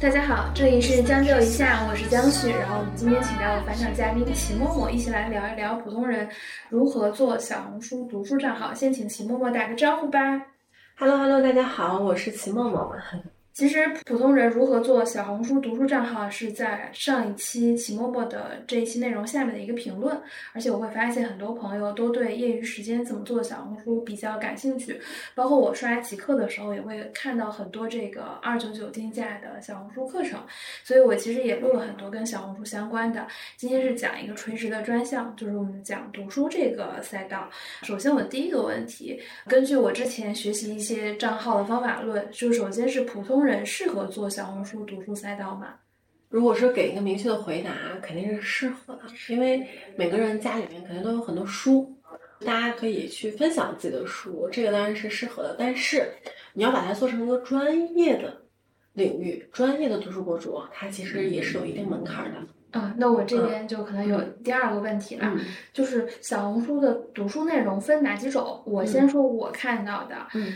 大家好，这里是将就一下，我是江旭。然后我们今天请到了返场嘉宾秦默默，一起来聊一聊普通人如何做小红书读书账号。先请秦默默打个招呼吧。Hello Hello，大家好，我是秦默默。其实普通人如何做小红书读书账号是在上一期齐默默的这一期内容下面的一个评论，而且我会发现很多朋友都对业余时间怎么做小红书比较感兴趣，包括我刷极客的时候也会看到很多这个二九九定价的小红书课程，所以我其实也录了很多跟小红书相关的。今天是讲一个垂直的专项，就是我们讲读书这个赛道。首先我第一个问题，根据我之前学习一些账号的方法论，就首先是普通。人适合做小红书读书赛道吗？如果是给一个明确的回答，肯定是适合的，因为每个人家里面肯定都有很多书，大家可以去分享自己的书，这个当然是适合的。但是你要把它做成一个专业的领域，专业的读书博主，它其实也是有一定门槛的。啊，那我这边就可能有第二个问题了，就是小红书的读书内容分哪几种？我先说我看到的，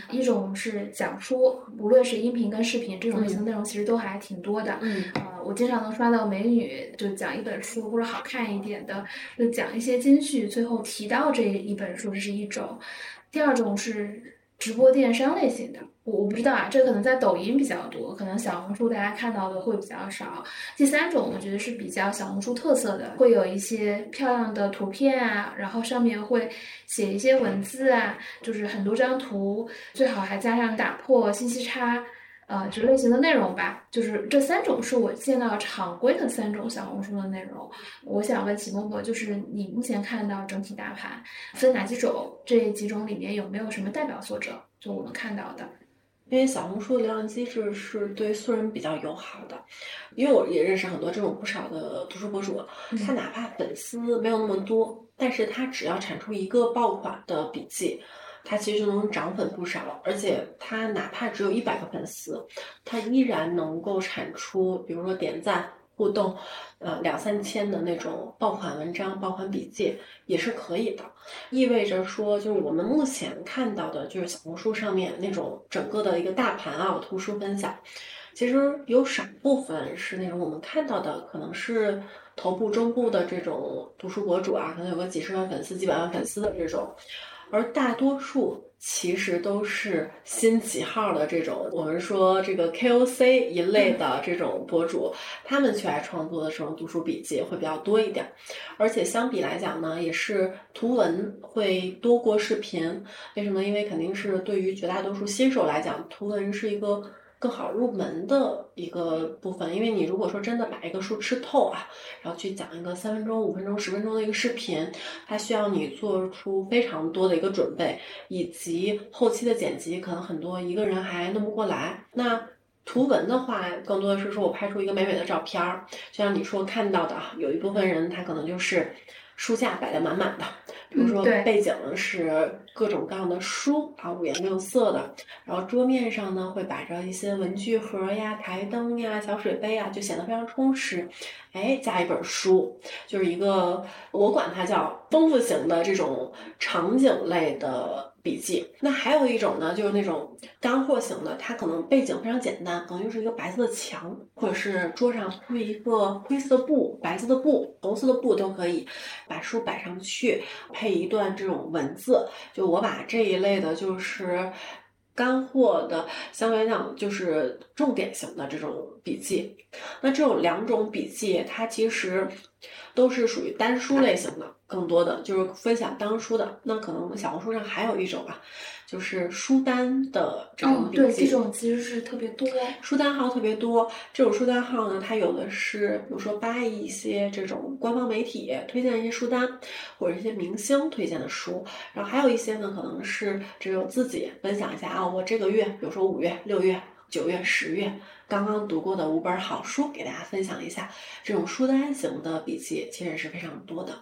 一种是讲书，无论是音频跟视频这种类型内容，其实都还挺多的。呃，我经常能刷到美女就讲一本书，或者好看一点的，就讲一些金句，最后提到这一本书，这是一种。第二种是。直播电商类型的，我我不知道啊，这可能在抖音比较多，可能小红书大家看到的会比较少。第三种我觉得是比较小红书特色的，会有一些漂亮的图片啊，然后上面会写一些文字啊，就是很多张图，最好还加上打破信息差。呃，这类型的内容吧，就是这三种是我见到常规的三种小红书的内容。我想问齐默默，就是你目前看到整体大盘分哪几种？这几种里面有没有什么代表作者？就我们看到的，因为小红书的流量机制是对素人比较友好的，因为我也认识很多这种不少的读书博主，他哪怕粉丝没有那么多，但是他只要产出一个爆款的笔记。他其实就能涨粉不少，而且他哪怕只有一百个粉丝，他依然能够产出，比如说点赞、互动，呃两三千的那种爆款文章、爆款笔记也是可以的。意味着说，就是我们目前看到的，就是小红书上面那种整个的一个大盘啊，图书分享，其实有少部分是那种我们看到的，可能是头部、中部的这种读书博主啊，可能有个几十万粉丝、几百万粉丝的这种。而大多数其实都是新起号的这种，我们说这个 KOC 一类的这种博主，他们去爱创作的这种读书笔记会比较多一点，而且相比来讲呢，也是图文会多过视频。为什么？因为肯定是对于绝大多数新手来讲，图文是一个。更好入门的一个部分，因为你如果说真的把一个书吃透啊，然后去讲一个三分钟、五分钟、十分钟的一个视频，它需要你做出非常多的一个准备，以及后期的剪辑，可能很多一个人还弄不过来。那图文的话，更多的是说我拍出一个美美的照片儿，就像你说看到的啊，有一部分人他可能就是书架摆的满满的。比如说背景是各种各样的书啊，五颜六色的，然后桌面上呢会摆着一些文具盒呀、台灯呀、小水杯呀，就显得非常充实。哎，加一本书，就是一个我管它叫丰富型的这种场景类的。笔记，那还有一种呢，就是那种干货型的，它可能背景非常简单，可能就是一个白色的墙，或者是桌上铺一个灰色的布、白色的布、红色的布都可以，把书摆上去，配一段这种文字。就我把这一类的，就是干货的，相对来讲就是重点型的这种笔记。那这种两种笔记，它其实都是属于单书类型的。更多的就是分享当书的，那可能小红书上还有一种啊，就是书单的这种笔记。对，这种其实是特别多，书单号特别多。这种书单号呢，它有的是，比如说扒一些这种官方媒体推荐一些书单，或者一些明星推荐的书。然后还有一些呢，可能是只有自己分享一下啊，我这个月，比如说五月、六月、九月、十月刚刚读过的五本好书，给大家分享一下。这种书单型的笔记其实是非常多的。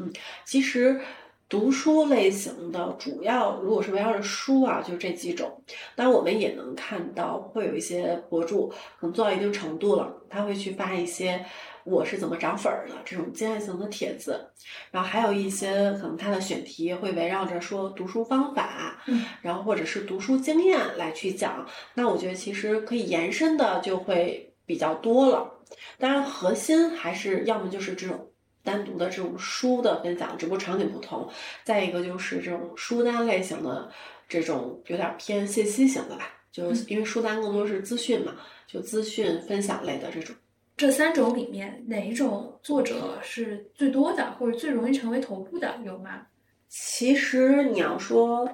嗯，其实读书类型的主要，如果是围绕着书啊，就这几种。当然，我们也能看到会有一些博主可能做到一定程度了，他会去发一些我是怎么涨粉儿的这种经验型的帖子。然后还有一些可能他的选题会围绕着说读书方法，嗯，然后或者是读书经验来去讲。那我觉得其实可以延伸的就会。比较多了。当然，核心还是要么就是这种单独的这种书的分享，只不过场景不同；再一个就是这种书单类型的这种有点偏信息型的吧，就是因为书单更多是资讯嘛，就资讯分享类的这种。这三种里面哪一种作者是最多的，或者最容易成为头部的，有吗？其实你要说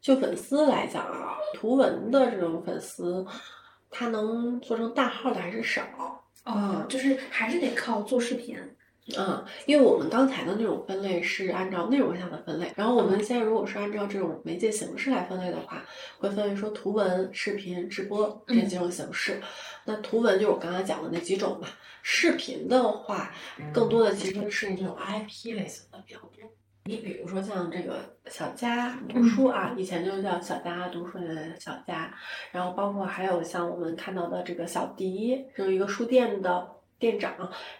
就粉丝来讲啊，图文的这种粉丝，他能做成大号的还是少。哦，就是还是得靠做视频。嗯，因为我们刚才的那种分类是按照内容下的分类，然后我们现在如果是按照这种媒介形式来分类的话，会分为说图文、视频、直播这几种形式。那图文就是我刚才讲的那几种嘛，视频的话，更多的其实是那种 IP 类型的比较多。你比如说像这个小佳读书。啊，以前就叫小佳读书的小佳，然后包括还有像我们看到的这个小迪，就是一个书店的店长，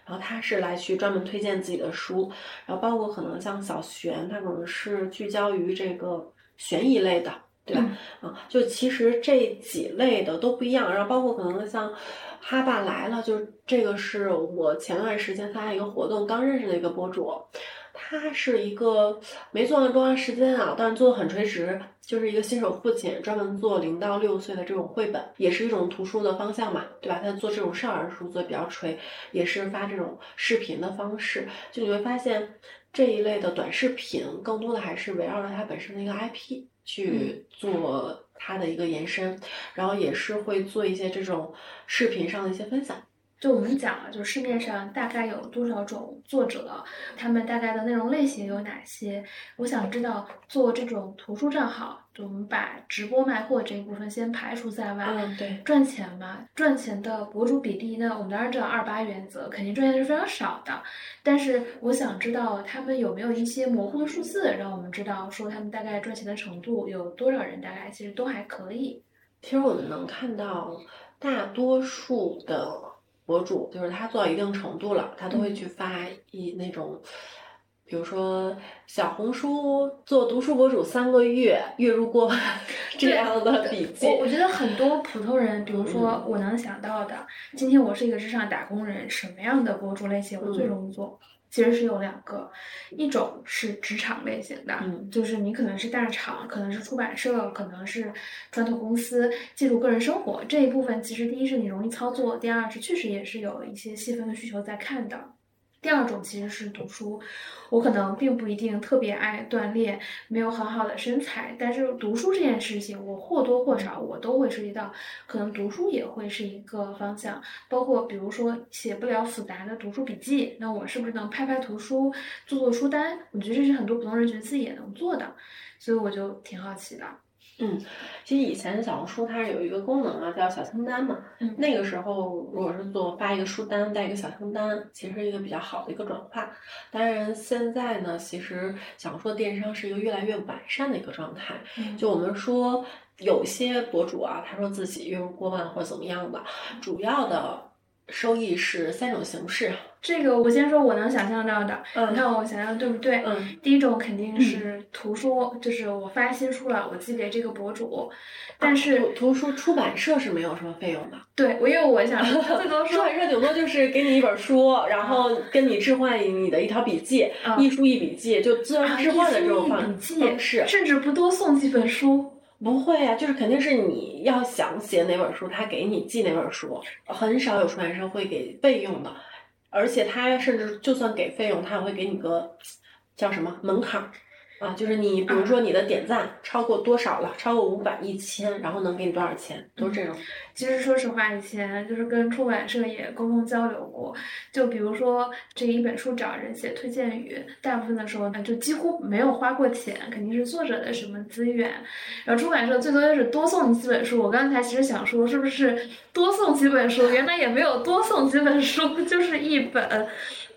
然后他是来去专门推荐自己的书，然后包括可能像小璇，他可能是聚焦于这个悬疑类的，对吧？啊，就其实这几类的都不一样，然后包括可能像哈爸来了，就这个是我前段时间参加一个活动刚认识的一个博主。他是一个没做了多长时间啊，但是做的很垂直，就是一个新手父亲，专门做零到六岁的这种绘本，也是一种图书的方向嘛，对吧？他做这种少儿书做的比较垂，也是发这种视频的方式，就你会发现这一类的短视频，更多的还是围绕着它本身的一个 IP 去做它的一个延伸，然后也是会做一些这种视频上的一些分享。就我们讲了，就市面上大概有多少种作者，他们大概的内容类型有哪些？我想知道做这种图书账号，就我们把直播卖货这一部分先排除在外。嗯，对，赚钱嘛，赚钱的博主比例那，我们当然知道二八原则，肯定赚钱是非常少的。但是我想知道他们有没有一些模糊的数字，让我们知道说他们大概赚钱的程度有多少人，大概其实都还可以。其实我们能看到大多数的。博主就是他做到一定程度了，他都会去发一那种，比如说小红书做读书博主三个月月入过万 这样的笔记。我我觉得很多普通人，比如说我能想到的，今天我是一个职场打工人，什么样的博主类型我最容易做？其实是有两个，一种是职场类型的，就是你可能是大厂，可能是出版社，可能是传统公司，记录个人生活这一部分，其实第一是你容易操作，第二是确实也是有一些细分的需求在看的。第二种其实是读书，我可能并不一定特别爱锻炼，没有很好的身材，但是读书这件事情，我或多或少我都会涉及到，可能读书也会是一个方向。包括比如说写不了复杂的读书笔记，那我是不是能拍拍图书，做做书单？我觉得这是很多普通人觉得自己也能做的，所以我就挺好奇的。嗯，其实以前小红书它是有一个功能啊，叫小清单嘛。嗯，那个时候如果是做发一个书单带一个小清单，其实是一个比较好的一个转化。当然现在呢，其实小红书电商是一个越来越完善的一个状态。就我们说有些博主啊，他说自己月入过万或者怎么样的，主要的。收益是三种形式，这个我先说我能想象到的，你看我想象对不对？嗯，第一种肯定是图书，就是我发新书了，我寄给这个博主，但是图书出版社是没有什么费用的。对，我因为我想 最多出版社顶多就是给你一本书，然后跟你置换你的一条笔记，一书一笔记，就自然置换的这种方式，甚至不多送几本书。不会啊，就是肯定是你要想写哪本书，他给你寄哪本书，很少有出版社会给备用的，而且他甚至就算给费用，他也会给你个叫什么门槛。啊，就是你，比如说你的点赞超过多少了，超过五百、一千，然后能给你多少钱，都是这种。其实说实话，以前就是跟出版社也沟通交流过，就比如说这一本书找人写推荐语，大部分的时候呢，就几乎没有花过钱，肯定是作者的什么资源，然后出版社最多就是多送你几本书。我刚才其实想说，是不是多送几本书？原来也没有多送几本书，就是一本，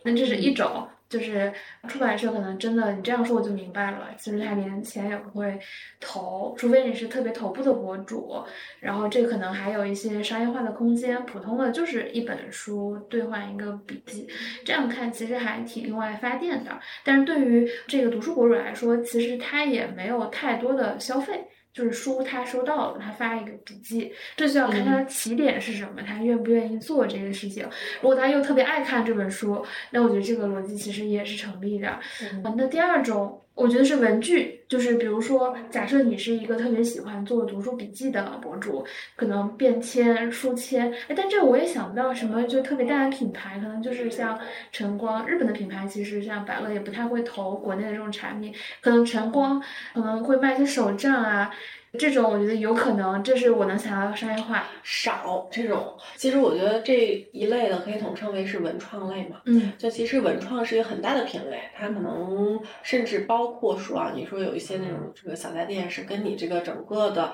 那这是一种。就是出版社可能真的，你这样说我就明白了。其实他连钱也不会投，除非你是特别头部的博主，然后这可能还有一些商业化的空间。普通的就是一本书兑换一个笔记，这样看其实还挺用爱发电的。但是对于这个读书博主来说，其实他也没有太多的消费。就是书他收到了，他发一个笔记，这就要看他的起点是什么，他愿不愿意做这个事情。如果他又特别爱看这本书，那我觉得这个逻辑其实也是成立的。那第二种。我觉得是文具，就是比如说，假设你是一个特别喜欢做读书笔记的博主，可能便签、书签，哎，但这我也想不到什么就特别大的品牌，可能就是像晨光，日本的品牌其实像百乐也不太会投国内的这种产品，可能晨光可能会卖一些手账啊。这种我觉得有可能，这是我能想到的商业化少这种。其实我觉得这一类的可以统称为是文创类嘛。嗯，就其实文创是一个很大的品类，它可能甚至包括说啊，你说有一些那种这个小家电是跟你这个整个的。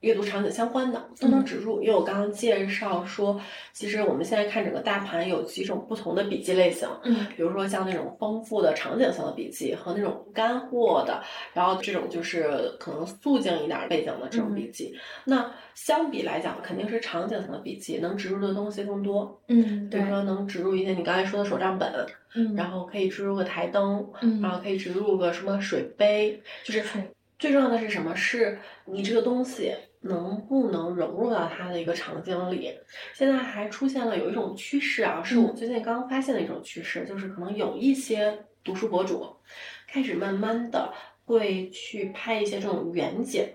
阅读场景相关的都能植入，因为我刚刚介绍说，其实我们现在看整个大盘有几种不同的笔记类型，嗯，比如说像那种丰富的场景型的笔记和那种干货的，然后这种就是可能素净一点背景的这种笔记。那相比来讲，肯定是场景型的笔记能植入的东西更多，嗯，比如说能植入一些你刚才说的手账本，嗯，然后可以植入个台灯，嗯，然后可以植入个什么水杯，就是最重要的是什么？是你这个东西。能不能融入到它的一个场景里？现在还出现了有一种趋势啊，是我最近刚发现的一种趋势，就是可能有一些读书博主开始慢慢的。会去拍一些这种远景，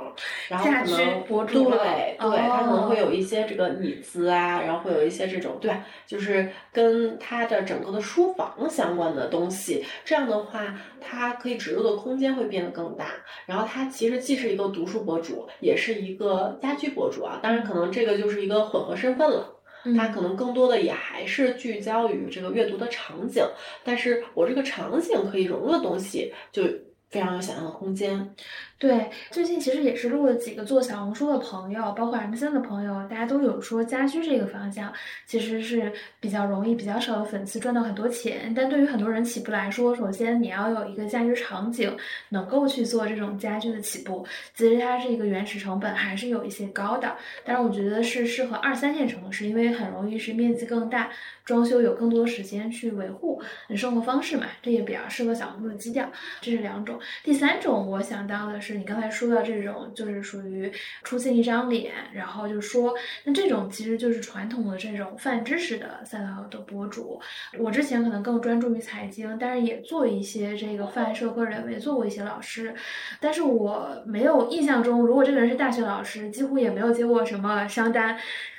然后可能对对，他可能会有一些这个椅子啊，然后会有一些这种对，就是跟他的整个的书房相关的东西。这样的话，它可以植入的空间会变得更大。然后他其实既是一个读书博主，也是一个家居博主啊。当然，可能这个就是一个混合身份了。他可能更多的也还是聚焦于这个阅读的场景，但是我这个场景可以融入的东西就。非常有想象的空间。对，最近其实也是录了几个做小红书的朋友，包括 M 三的朋友，大家都有说家居这个方向其实是比较容易、比较少的粉丝赚到很多钱。但对于很多人起步来说，首先你要有一个家居场景，能够去做这种家居的起步，其实它是一个原始成本还是有一些高的。但是我觉得是适合二三线城市，因为很容易是面积更大，装修有更多时间去维护生活方式嘛，这也比较适合小红书的基调。这是两种。第三种我想到的是。是你刚才说到这种，就是属于出现一张脸，然后就说，那这种其实就是传统的这种泛知识的赛道的博主。我之前可能更专注于财经，但是也做一些这个泛社科人文，做过一些老师。但是我没有印象中，如果这个人是大学老师，几乎也没有接过什么商单。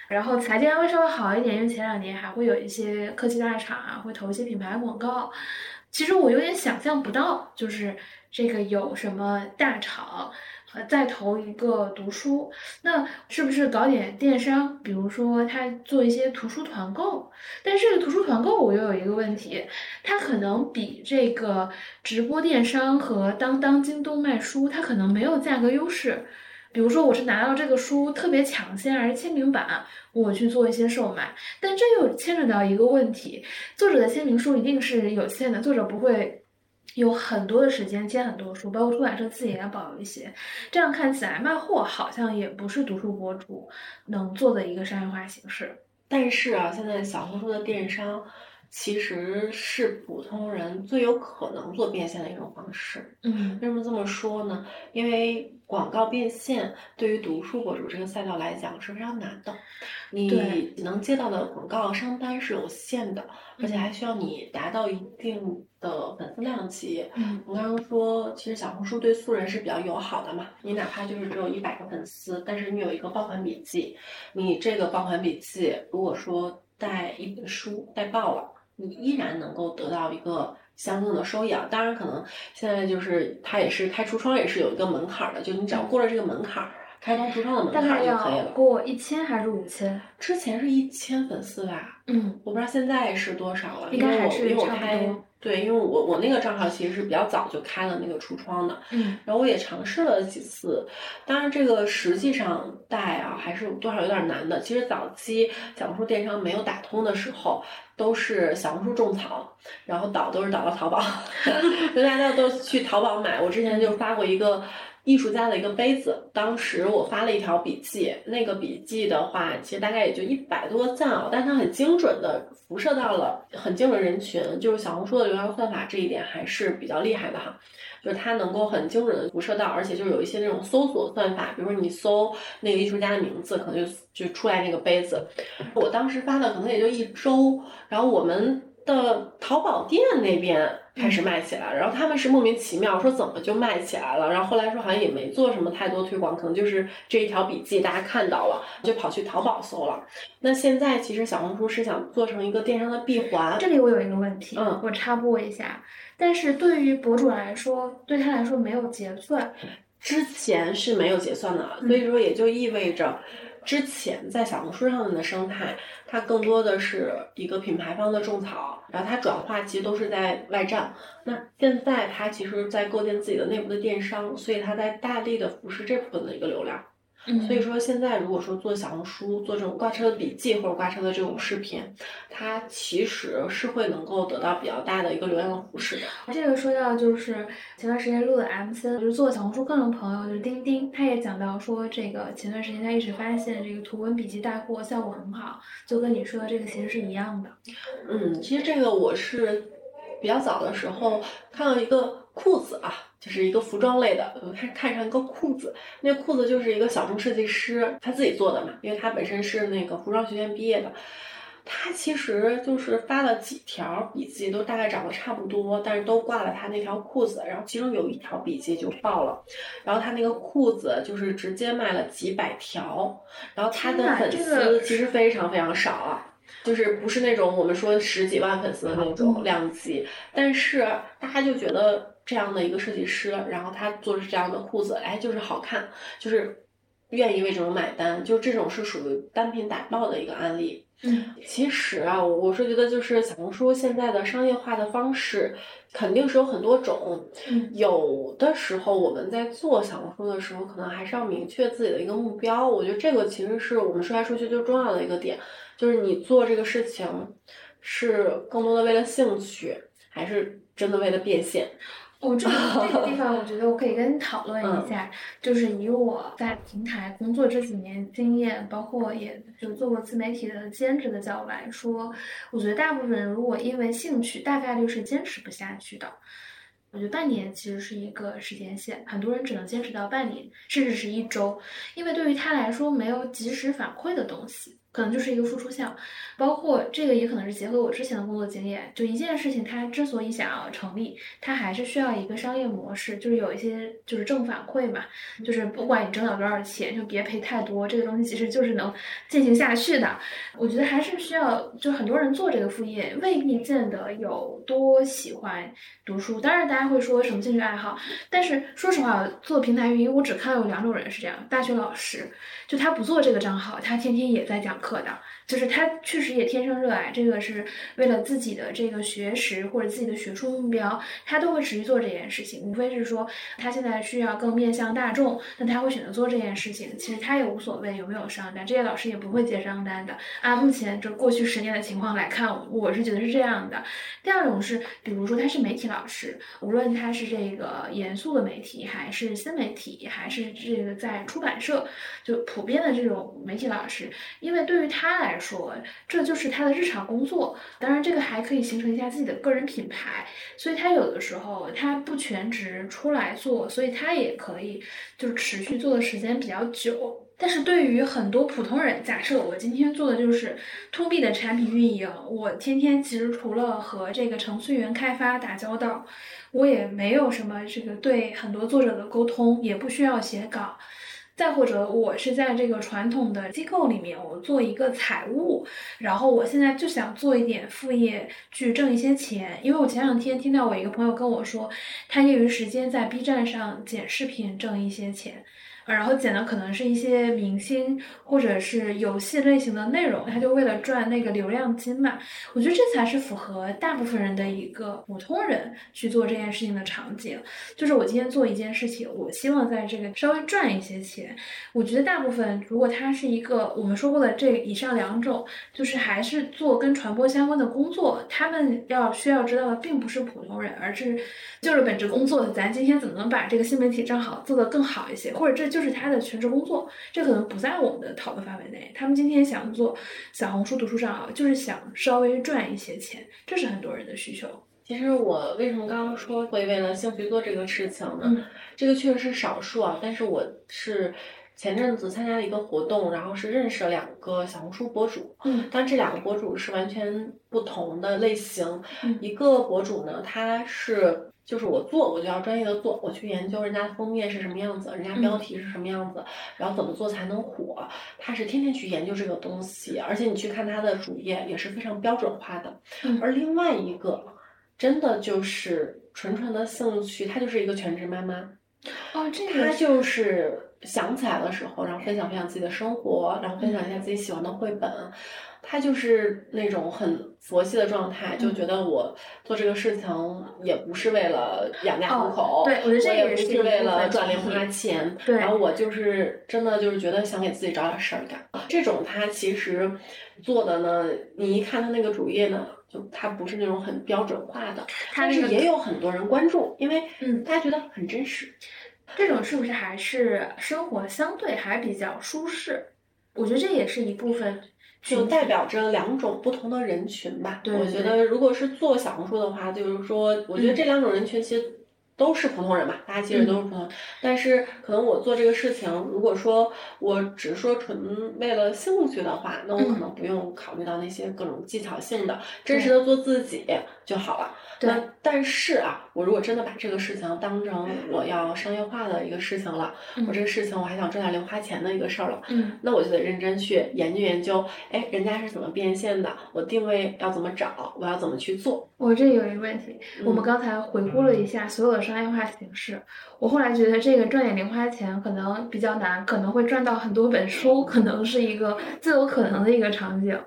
然后财经还会稍微好一点，因为前两年还会有一些科技大厂啊，会投一些品牌广告。其实我有点想象不到，就是。这个有什么大厂，呃，再投一个读书，那是不是搞点电商？比如说他做一些图书团购，但是图书团购我又有一个问题，它可能比这个直播电商和当当、京东卖书，它可能没有价格优势。比如说我是拿到这个书特别抢先，而签名版，我去做一些售卖，但这又牵扯到一个问题，作者的签名书一定是有限的，作者不会。有很多的时间签很多书，包括出版社自己也要保留一些。这样看起来，卖货好像也不是读书博主能做的一个商业化形式。但是啊，现在小红书的电商其实是普通人最有可能做变现的一种方式。嗯，为什么这么说呢？因为广告变现对于读书博主这个赛道来讲是非常难的。你能接到的广告商单是有限的，而且还需要你达到一定的粉丝量级。嗯，我刚刚说，其实小红书对素人是比较友好的嘛。你哪怕就是只有一百个粉丝，但是你有一个爆款笔记，你这个爆款笔记如果说带一本书带爆了，你依然能够得到一个相应的收益啊。当然，可能现在就是它也是开橱窗也是有一个门槛的，就你只要过了这个门槛。开通橱窗的门槛就可以了。过一千还是五千？之前是一千粉丝吧。嗯，我不知道现在是多少了。应该还是差不多。对，因为我我那个账号其实是比较早就开了那个橱窗的。嗯。然后我也尝试了几次，当然这个实际上带啊还是多少有点难的。其实早期小红书电商没有打通的时候，都是小红书种草，然后导都是导到淘宝，就大家都去淘宝买。我之前就发过一个。艺术家的一个杯子，当时我发了一条笔记，那个笔记的话，其实大概也就一百多赞哦，但它很精准的辐射到了很精准人群，就是小红书的流量算法这一点还是比较厉害的哈，就是它能够很精准的辐射到，而且就是有一些那种搜索算法，比如说你搜那个艺术家的名字，可能就就出来那个杯子。我当时发的可能也就一周，然后我们。的淘宝店那边开始卖起来，然后他们是莫名其妙说怎么就卖起来了，然后后来说好像也没做什么太多推广，可能就是这一条笔记大家看到了，就跑去淘宝搜了。那现在其实小红书是想做成一个电商的闭环。这里我有一个问题，嗯，我插播一下，但是对于博主来说，对他来说没有结算，之前是没有结算的，所以说也就意味着。之前在小红书上面的生态，它更多的是一个品牌方的种草，然后它转化其实都是在外站。那现在它其实，在构建自己的内部的电商，所以它在大力的扶持这部分的一个流量。所以说，现在如果说做小红书做这种挂车的笔记或者挂车的这种视频，它其实是会能够得到比较大的一个流量的扶持的。这个说到就是前段时间录的 M C，就是做小红书课程的朋友，就是钉钉，他也讲到说，这个前段时间他一直发现这个图文笔记带货效果很好，就跟你说的这个其实是一样的。嗯，其实这个我是比较早的时候看到一个裤子啊。就是一个服装类的，我看看上一个裤子，那裤子就是一个小众设计师他自己做的嘛，因为他本身是那个服装学院毕业的，他其实就是发了几条笔记，都大概长得差不多，但是都挂了他那条裤子，然后其中有一条笔记就爆了，然后他那个裤子就是直接卖了几百条，然后他的粉丝其实非常非常少啊。就是不是那种我们说十几万粉丝的那种量级，但是大家就觉得这样的一个设计师，然后他做的是这样的裤子，哎，就是好看，就是愿意为这种买单，就这种是属于单品打爆的一个案例。嗯，其实啊，我是觉得就是小红书现在的商业化的方式肯定是有很多种，有的时候我们在做小红书的时候，可能还是要明确自己的一个目标。我觉得这个其实是我们说来说去最重要的一个点。就是你做这个事情，是更多的为了兴趣，还是真的为了变现？我这个这个地方，我觉得我可以跟你讨论一下。就是以我在平台工作这几年经验，包括也就做过自媒体的兼职的角度来说，我觉得大部分人如果因为兴趣，大概率是坚持不下去的。我觉得半年其实是一个时间线，很多人只能坚持到半年，甚至是一周，因为对于他来说，没有及时反馈的东西。可能就是一个付出项，包括这个也可能是结合我之前的工作经验。就一件事情，它之所以想要成立，它还是需要一个商业模式，就是有一些就是正反馈嘛。就是不管你挣到多少钱，就别赔太多，这个东西其实就是能进行下去的。我觉得还是需要，就很多人做这个副业，未必见得有多喜欢读书。当然，大家会说什么兴趣爱好，但是说实话，做平台运营，我只看到有两种人是这样：大学老师，就他不做这个账号，他天天也在讲。课的，就是他确实也天生热爱这个，是为了自己的这个学识或者自己的学术目标，他都会持续做这件事情。无非是说他现在需要更面向大众，那他会选择做这件事情。其实他也无所谓有没有商单，这些老师也不会接商单的。按目前就过去十年的情况来看，我是觉得是这样的。第二种是，比如说他是媒体老师，无论他是这个严肃的媒体，还是新媒体，还是这个在出版社，就普遍的这种媒体老师，因为。对于他来说，这就是他的日常工作。当然，这个还可以形成一下自己的个人品牌。所以他有的时候他不全职出来做，所以他也可以就是持续做的时间比较久。但是对于很多普通人，假设我今天做的就是 To B 的产品运营，我天天其实除了和这个程序员开发打交道，我也没有什么这个对很多作者的沟通，也不需要写稿。再或者，我是在这个传统的机构里面，我做一个财务，然后我现在就想做一点副业去挣一些钱。因为我前两天听到我一个朋友跟我说，他业余时间在 B 站上剪视频挣一些钱。然后剪的可能是一些明星或者是游戏类型的内容，他就为了赚那个流量金嘛。我觉得这才是符合大部分人的一个普通人去做这件事情的场景。就是我今天做一件事情，我希望在这个稍微赚一些钱。我觉得大部分如果他是一个我们说过的这以上两种，就是还是做跟传播相关的工作，他们要需要知道的并不是普通人，而是就是本职工作，咱今天怎么能把这个新媒体账号做得更好一些，或者这就。就是他的全职工作，这可能不在我们的讨论范围内。他们今天想做小红书读书账号，就是想稍微赚一些钱，这是很多人的需求。其实我为什么刚刚说会为了兴趣做这个事情呢？这个确实是少数啊。但是我是前阵子参加了一个活动，然后是认识了两个小红书博主。嗯，但这两个博主是完全不同的类型。一个博主呢，他是。就是我做，我就要专业的做，我去研究人家封面是什么样子，人家标题是什么样子，然后怎么做才能火。他是天天去研究这个东西，而且你去看他的主页也是非常标准化的。而另外一个，真的就是纯纯的兴趣，她就是一个全职妈妈。哦，这个。她就是想起来的时候，然后分享分享自己的生活，然后分享一下自己喜欢的绘本。他就是那种很佛系的状态，就觉得我做这个事情也不是为了养家糊口，对，我觉得这也不是为了赚零花钱，对，然后我就是真的就是觉得想给自己找点事儿干。这种他其实做的呢，你一看他那个主页呢，就他不是那种很标准化的，但是也有很多人关注，因为嗯，大家觉得很真实。这种是不是还是生活相对还比较舒适？我觉得这也是一部分。就代表着两种不同的人群吧。对，我觉得如果是做小红书的话，就是说，我觉得这两种人群其实都是普通人吧，大家其实都是普通人。但是可能我做这个事情，如果说我只是说纯为了兴趣的话，那我可能不用考虑到那些各种技巧性的，真实的做自己就好了。那，但是啊，我如果真的把这个事情当成我要商业化的一个事情了，我这个事情我还想赚点零花钱的一个事儿了，嗯，那我就得认真去研究研究，哎，人家是怎么变现的？我定位要怎么找？我要怎么去做？我这有一个问题，我们刚才回顾了一下所有的商业化形式，我后来觉得这个赚点零花钱可能比较难，可能会赚到很多本书，可能是一个最有可能的一个场景。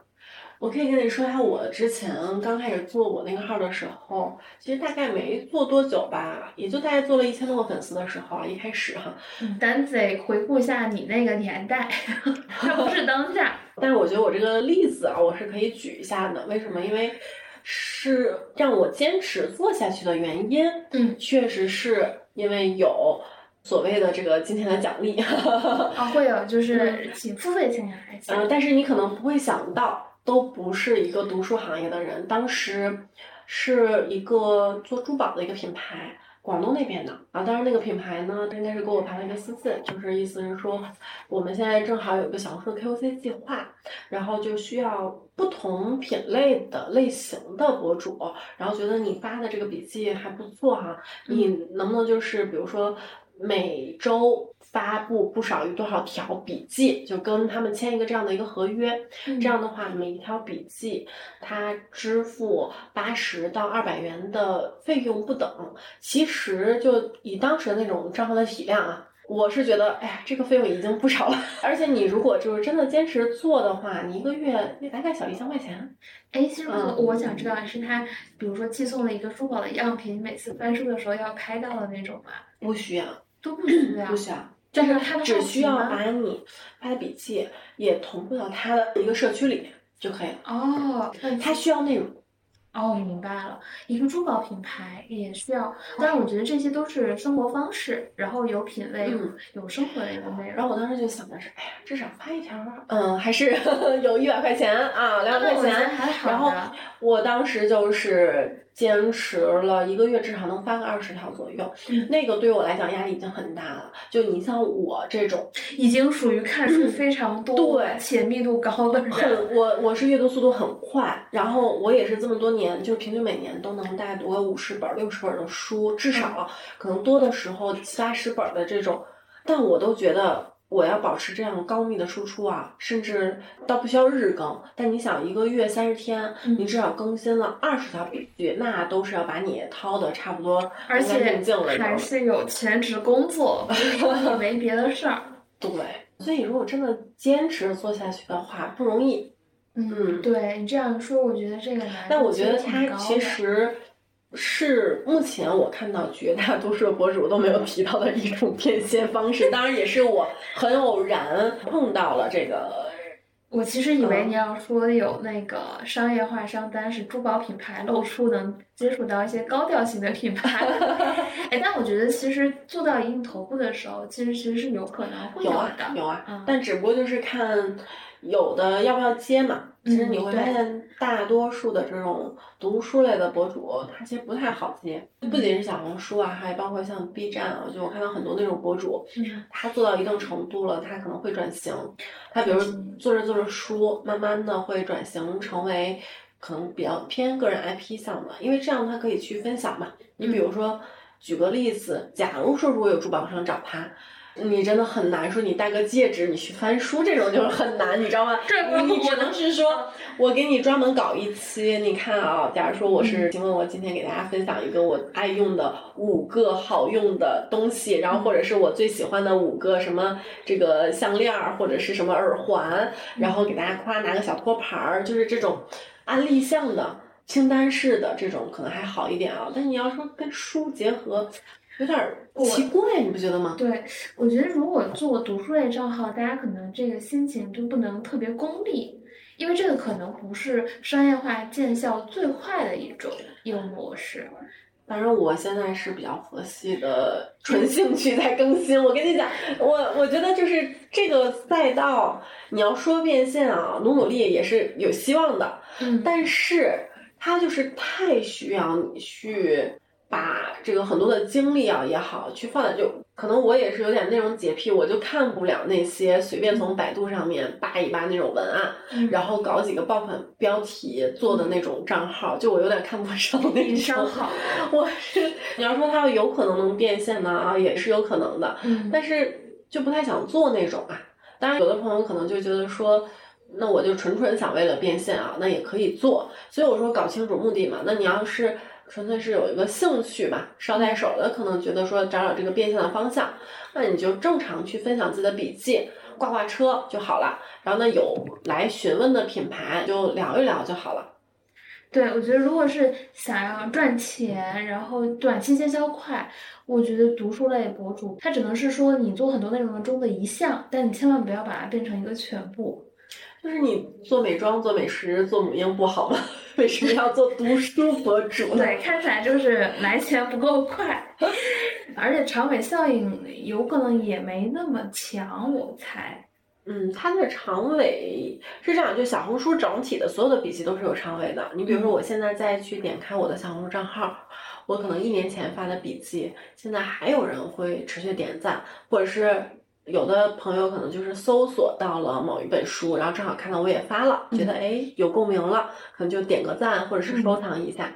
我可以跟你说一下，我之前刚开始做我那个号的时候，其实大概没做多久吧，也就大概做了一千多个粉丝的时候啊，一开始哈。咱得回顾一下你那个年代，这不是当下。但是我觉得我这个例子啊，我是可以举一下的。为什么？因为是让我坚持做下去的原因。嗯，确实是因为有所谓的这个金钱的奖励。啊，会有，就是请付费签下来。嗯，但是你可能不会想到。都不是一个读书行业的人，当时是一个做珠宝的一个品牌，广东那边的啊。当然那个品牌呢，应该是给我发了一个私信，就是意思是说，我们现在正好有一个小红书的 KOC 计划，然后就需要不同品类的类型的博主，然后觉得你发的这个笔记还不错哈，你能不能就是比如说每周。发布不少于多少条笔记，就跟他们签一个这样的一个合约。这样的话，每一条笔记他支付八十到二百元的费用不等。其实就以当时的那种账号的体量啊，我是觉得，哎呀，这个费用已经不少了。而且你如果就是真的坚持做的话，你一个月也大概小一千块钱。哎，其实我想知道是他，比如说寄送了一个珠宝的样品，每次翻书的时候要拍到的那种吗？不需要，都不需要，不需要。就是他只需要把你发的笔记也同步到他的一个社区里面就可以了。哦，他需要内容。哦，我明白了。一个珠宝品牌也需要，但是我觉得这些都是生活方式，然后有品味、有有生活的一个内容。然后我当时就想的是，哎呀，至少发一条，嗯，还是 有一百块钱啊，两百块钱。然后我当时就是。坚持了一个月，至少能发个二十条左右。那个对我来讲压力已经很大了。就你像我这种，已经属于看书非常多，对且密度高的人。我我是阅读速度很快，然后我也是这么多年，就平均每年都能大概读个五十本、六十本的书，至少可能多的时候七八十本的这种。但我都觉得。我要保持这样高密的输出啊，甚至倒不需要日更，但你想一个月三十天，你至少更新了二十条笔记，那都是要把你掏的差不多而且还是有全职工作，没别的事儿。对，所以如果真的坚持做下去的话，不容易。嗯，对你这样说，我觉得这个难。但我觉得他其实。是目前我看到绝大多数的博主都没有提到的一种变现方式，当然也是我很偶然碰到了这个。我其实以为你要说有那个商业化商单是珠宝品牌露出能接触到一些高调性的品牌，哎，但我觉得其实做到一定头部的时候，其实其实是有可能会有的，有啊，但只不过就是看。有的要不要接嘛？其实你会发现，大多数的这种读书类的博主，他其实不太好接。不仅是小红书啊，还包括像 B 站啊，就我看到很多那种博主，他做到一定程度了，他可能会转型。他比如做着做着书，慢慢的会转型成为可能比较偏个人 IP 项的，因为这样他可以去分享嘛。你比如说，举个例子，假如说如果有珠宝商找他。你真的很难说，你戴个戒指，你去翻书，这种就是很难，你知道吗？你只能是说，我给你专门搞一期，你看啊，假如说我是，请问我今天给大家分享一个我爱用的五个好用的东西，然后或者是我最喜欢的五个什么这个项链儿或者是什么耳环，然后给大家夸拿个小托盘儿，就是这种安利项的清单式的这种可能还好一点啊，但你要说跟书结合。有点奇怪，你不觉得吗？对，我觉得如果做读书类账号，大家可能这个心情就不能特别功利，因为这个可能不是商业化见效最快的一种业务模式。反正我现在是比较佛系的，纯兴趣在更新。我跟你讲，我我觉得就是这个赛道，你要说变现啊，努努力也是有希望的。嗯，但是它就是太需要你去。把这个很多的精力啊也好，去放在就可能我也是有点那种洁癖，我就看不了那些随便从百度上面扒一扒那种文案，然后搞几个爆款标题做的那种账号，就我有点看不上那种。好，我是你要说它有可能能变现呢啊，也是有可能的，但是就不太想做那种啊。当然，有的朋友可能就觉得说，那我就纯纯想为了变现啊，那也可以做。所以我说搞清楚目的嘛。那你要是。纯粹是有一个兴趣嘛，捎带手的，可能觉得说找找这个变现的方向，那你就正常去分享自己的笔记，挂挂车就好了。然后呢，有来询问的品牌就聊一聊就好了。对，我觉得如果是想要赚钱，然后短期见效快，我觉得读书类博主他只能是说你做很多内容中的一项，但你千万不要把它变成一个全部。就是你做美妆、做美食、做母婴不好吗？为什么要做读书博主？对，看起来就是来钱不够快，而且长尾效应有可能也没那么强，我猜。嗯，它的长尾是这样，就小红书整体的所有的笔记都是有长尾的。你比如说，我现在再去点开我的小红书账号，我可能一年前发的笔记，现在还有人会持续点赞，或者是。有的朋友可能就是搜索到了某一本书，然后正好看到我也发了，觉得哎有共鸣了，可能就点个赞或者是收藏一下，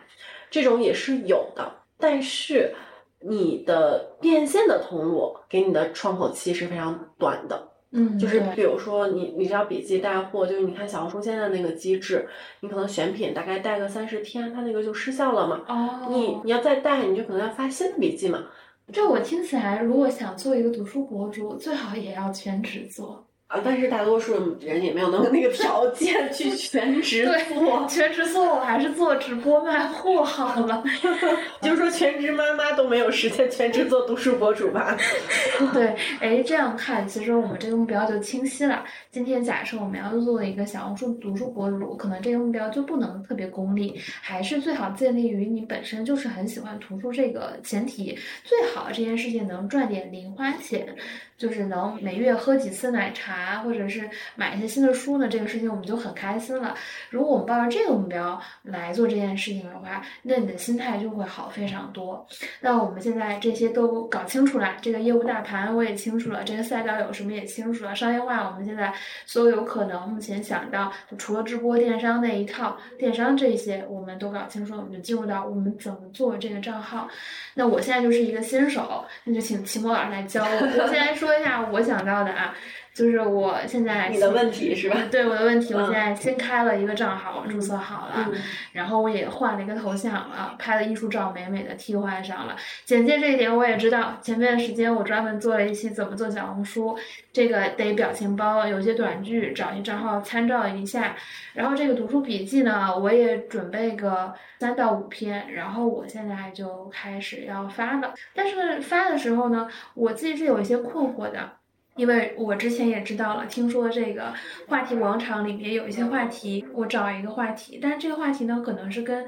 这种也是有的。但是你的变现的通路给你的窗口期是非常短的，嗯，就是比如说你你知道笔记带货，就是你看小红书现在那个机制，你可能选品大概带个三十天，它那个就失效了嘛。哦，你你要再带，你就可能要发新的笔记嘛。这我听起来，如果想做一个读书博主，最好也要全职做。啊，但是大多数人也没有那么那个条件去 全职做。全职做，我还是做直播卖货好了。就是说，全职妈妈都没有时间全职做读书博主吧？对，哎，这样看，其实我们这个目标就清晰了。今天假设我们要做一个小红书读书博主，可能这个目标就不能特别功利，还是最好建立于你本身就是很喜欢图书这个前提。最好这件事情能赚点零花钱。就是能每月喝几次奶茶，或者是买一些新的书呢，这个事情我们就很开心了。如果我们抱着这个目标来做这件事情的话，那你的心态就会好非常多。那我们现在这些都搞清楚了，这个业务大盘我也清楚了，这个赛道有什么也清楚了，商业化我们现在所有可能目前想到，除了直播电商那一套，电商这些我们都搞清楚了，我们就进入到我们怎么做这个账号。那我现在就是一个新手，那就请齐墨老师来教我。我现在说。说一下我想到的啊。就是我现在你的问题是吧？对我的问题，我现在新开了一个账号，注册好了，然后我也换了一个头像了，拍的艺术照美美的替换上了。简介这一点我也知道，前面时间我专门做了一期怎么做小红书，这个得表情包，有些短剧，找一账号参照一下。然后这个读书笔记呢，我也准备个三到五篇，然后我现在就开始要发了。但是发的时候呢，我自己是有一些困惑的。因为我之前也知道了，听说这个话题广场里面有一些话题，我找一个话题，但是这个话题呢，可能是跟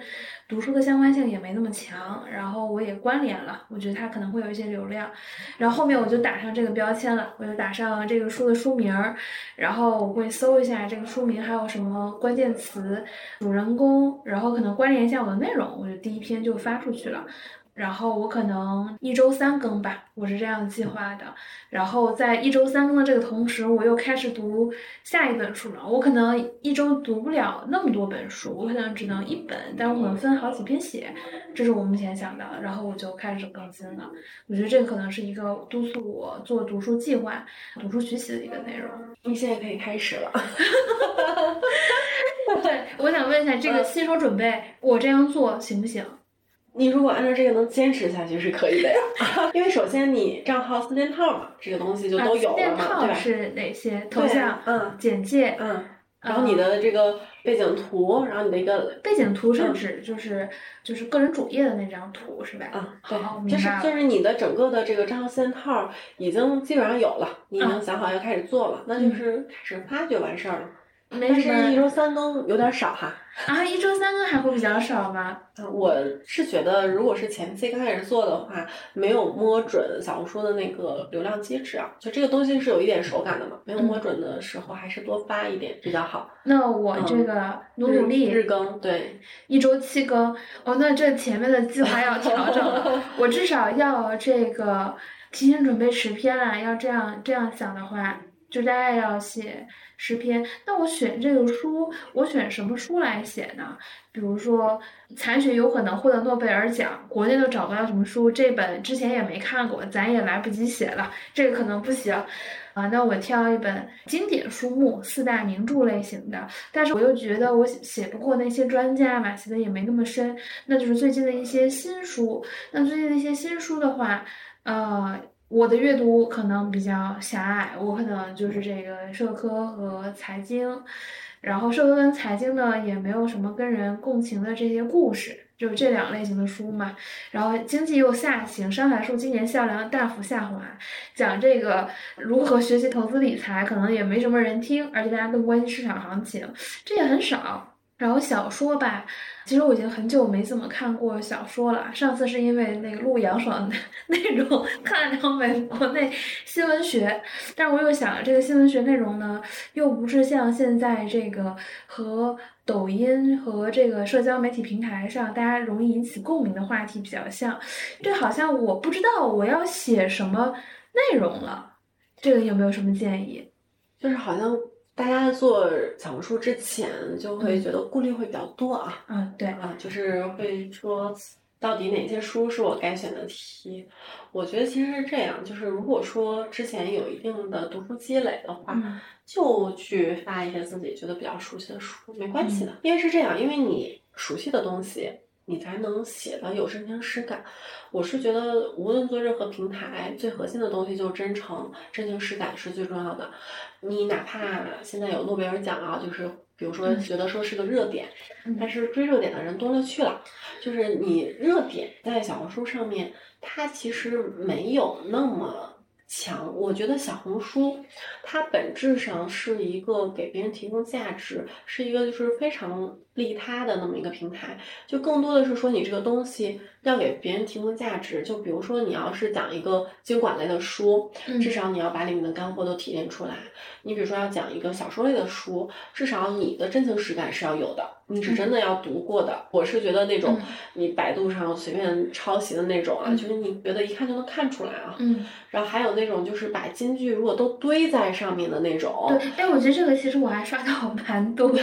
读书的相关性也没那么强，然后我也关联了，我觉得它可能会有一些流量，然后后面我就打上这个标签了，我就打上这个书的书名，然后我会搜一下这个书名还有什么关键词、主人公，然后可能关联一下我的内容，我就第一篇就发出去了。然后我可能一周三更吧，我是这样计划的。然后在一周三更的这个同时，我又开始读下一本书了。我可能一周读不了那么多本书，我可能只能一本，但我可能分好几篇写。这是我目前想的。然后我就开始更新了。我觉得这个可能是一个督促我做读书计划、读书学习的一个内容。你现在可以开始了。对，我想问一下，这个新手准备，我这样做行不行？你如果按照这个能坚持下去是可以的呀，因为首先你账号四件套嘛，这个东西就都有了嘛，对吧？是哪些？头像、嗯，简介，嗯，然后你的这个背景图，然后你的一个背景图是指就是就是个人主页的那张图是吧？啊，对，就是就是你的整个的这个账号四件套已经基本上有了，你已经想好要开始做了，那就是开始发就完事儿了。但是一周三更有点少哈。啊，一周三更还会比较少吗？我是觉得，如果是前期刚开始做的话，没有摸准小红书的那个流量机制啊，就这个东西是有一点手感的嘛。没有摸准的时候，还是多发一点比较好。那我这个努努力日更，对，一周七更。哦，那这前面的计划要调整了。我至少要这个提前准备十篇啊。要这样这样想的话，就大概要写。诗篇，那我选这个书，我选什么书来写呢？比如说，残雪有可能获得诺贝尔奖，国内都找不到什么书，这本之前也没看过，咱也来不及写了，这个可能不行啊。那我挑一本经典书目，四大名著类型的，但是我又觉得我写写不过那些专家嘛，写的也没那么深，那就是最近的一些新书。那最近的一些新书的话，呃。我的阅读可能比较狭隘，我可能就是这个社科和财经，然后社科跟财经呢也没有什么跟人共情的这些故事，就这两类型的书嘛。然后经济又下行，上海书今年销量大幅下滑，讲这个如何学习投资理财，可能也没什么人听，而且大家更关心市场行情，这也很少。然后小说吧，其实我已经很久没怎么看过小说了。上次是因为那个录杨爽 内容，看了两本国内新闻学，但是我又想，这个新闻学内容呢，又不是像现在这个和抖音和这个社交媒体平台上大家容易引起共鸣的话题比较像，这好像我不知道我要写什么内容了。这个有没有什么建议？就是好像。大家做小红书之前就会觉得顾虑会比较多啊，嗯，对啊，就是会说到底哪些书是我该选的题。我觉得其实是这样，就是如果说之前有一定的读书积累的话，就去发一些自己觉得比较熟悉的书，没关系的。因为是这样，因为你熟悉的东西。你才能写的有真情实感。我是觉得，无论做任何平台，最核心的东西就是真诚、真情实感是最重要的。你哪怕现在有诺贝尔奖啊，就是比如说觉得说是个热点，但是追热点的人多了去了。就是你热点在小红书上面，它其实没有那么。强，我觉得小红书它本质上是一个给别人提供价值，是一个就是非常利他的那么一个平台，就更多的是说你这个东西。要给别人提供价值，就比如说你要是讲一个经管类的书，至少你要把里面的干货都提炼出来。你比如说要讲一个小说类的书，至少你的真情实感是要有的，你是真的要读过的。我是觉得那种你百度上随便抄袭的那种啊，就是你觉得一看就能看出来啊。嗯。然后还有那种就是把金句如果都堆在上面的那种。对，哎，我觉得这个其实我还刷到 蛮多的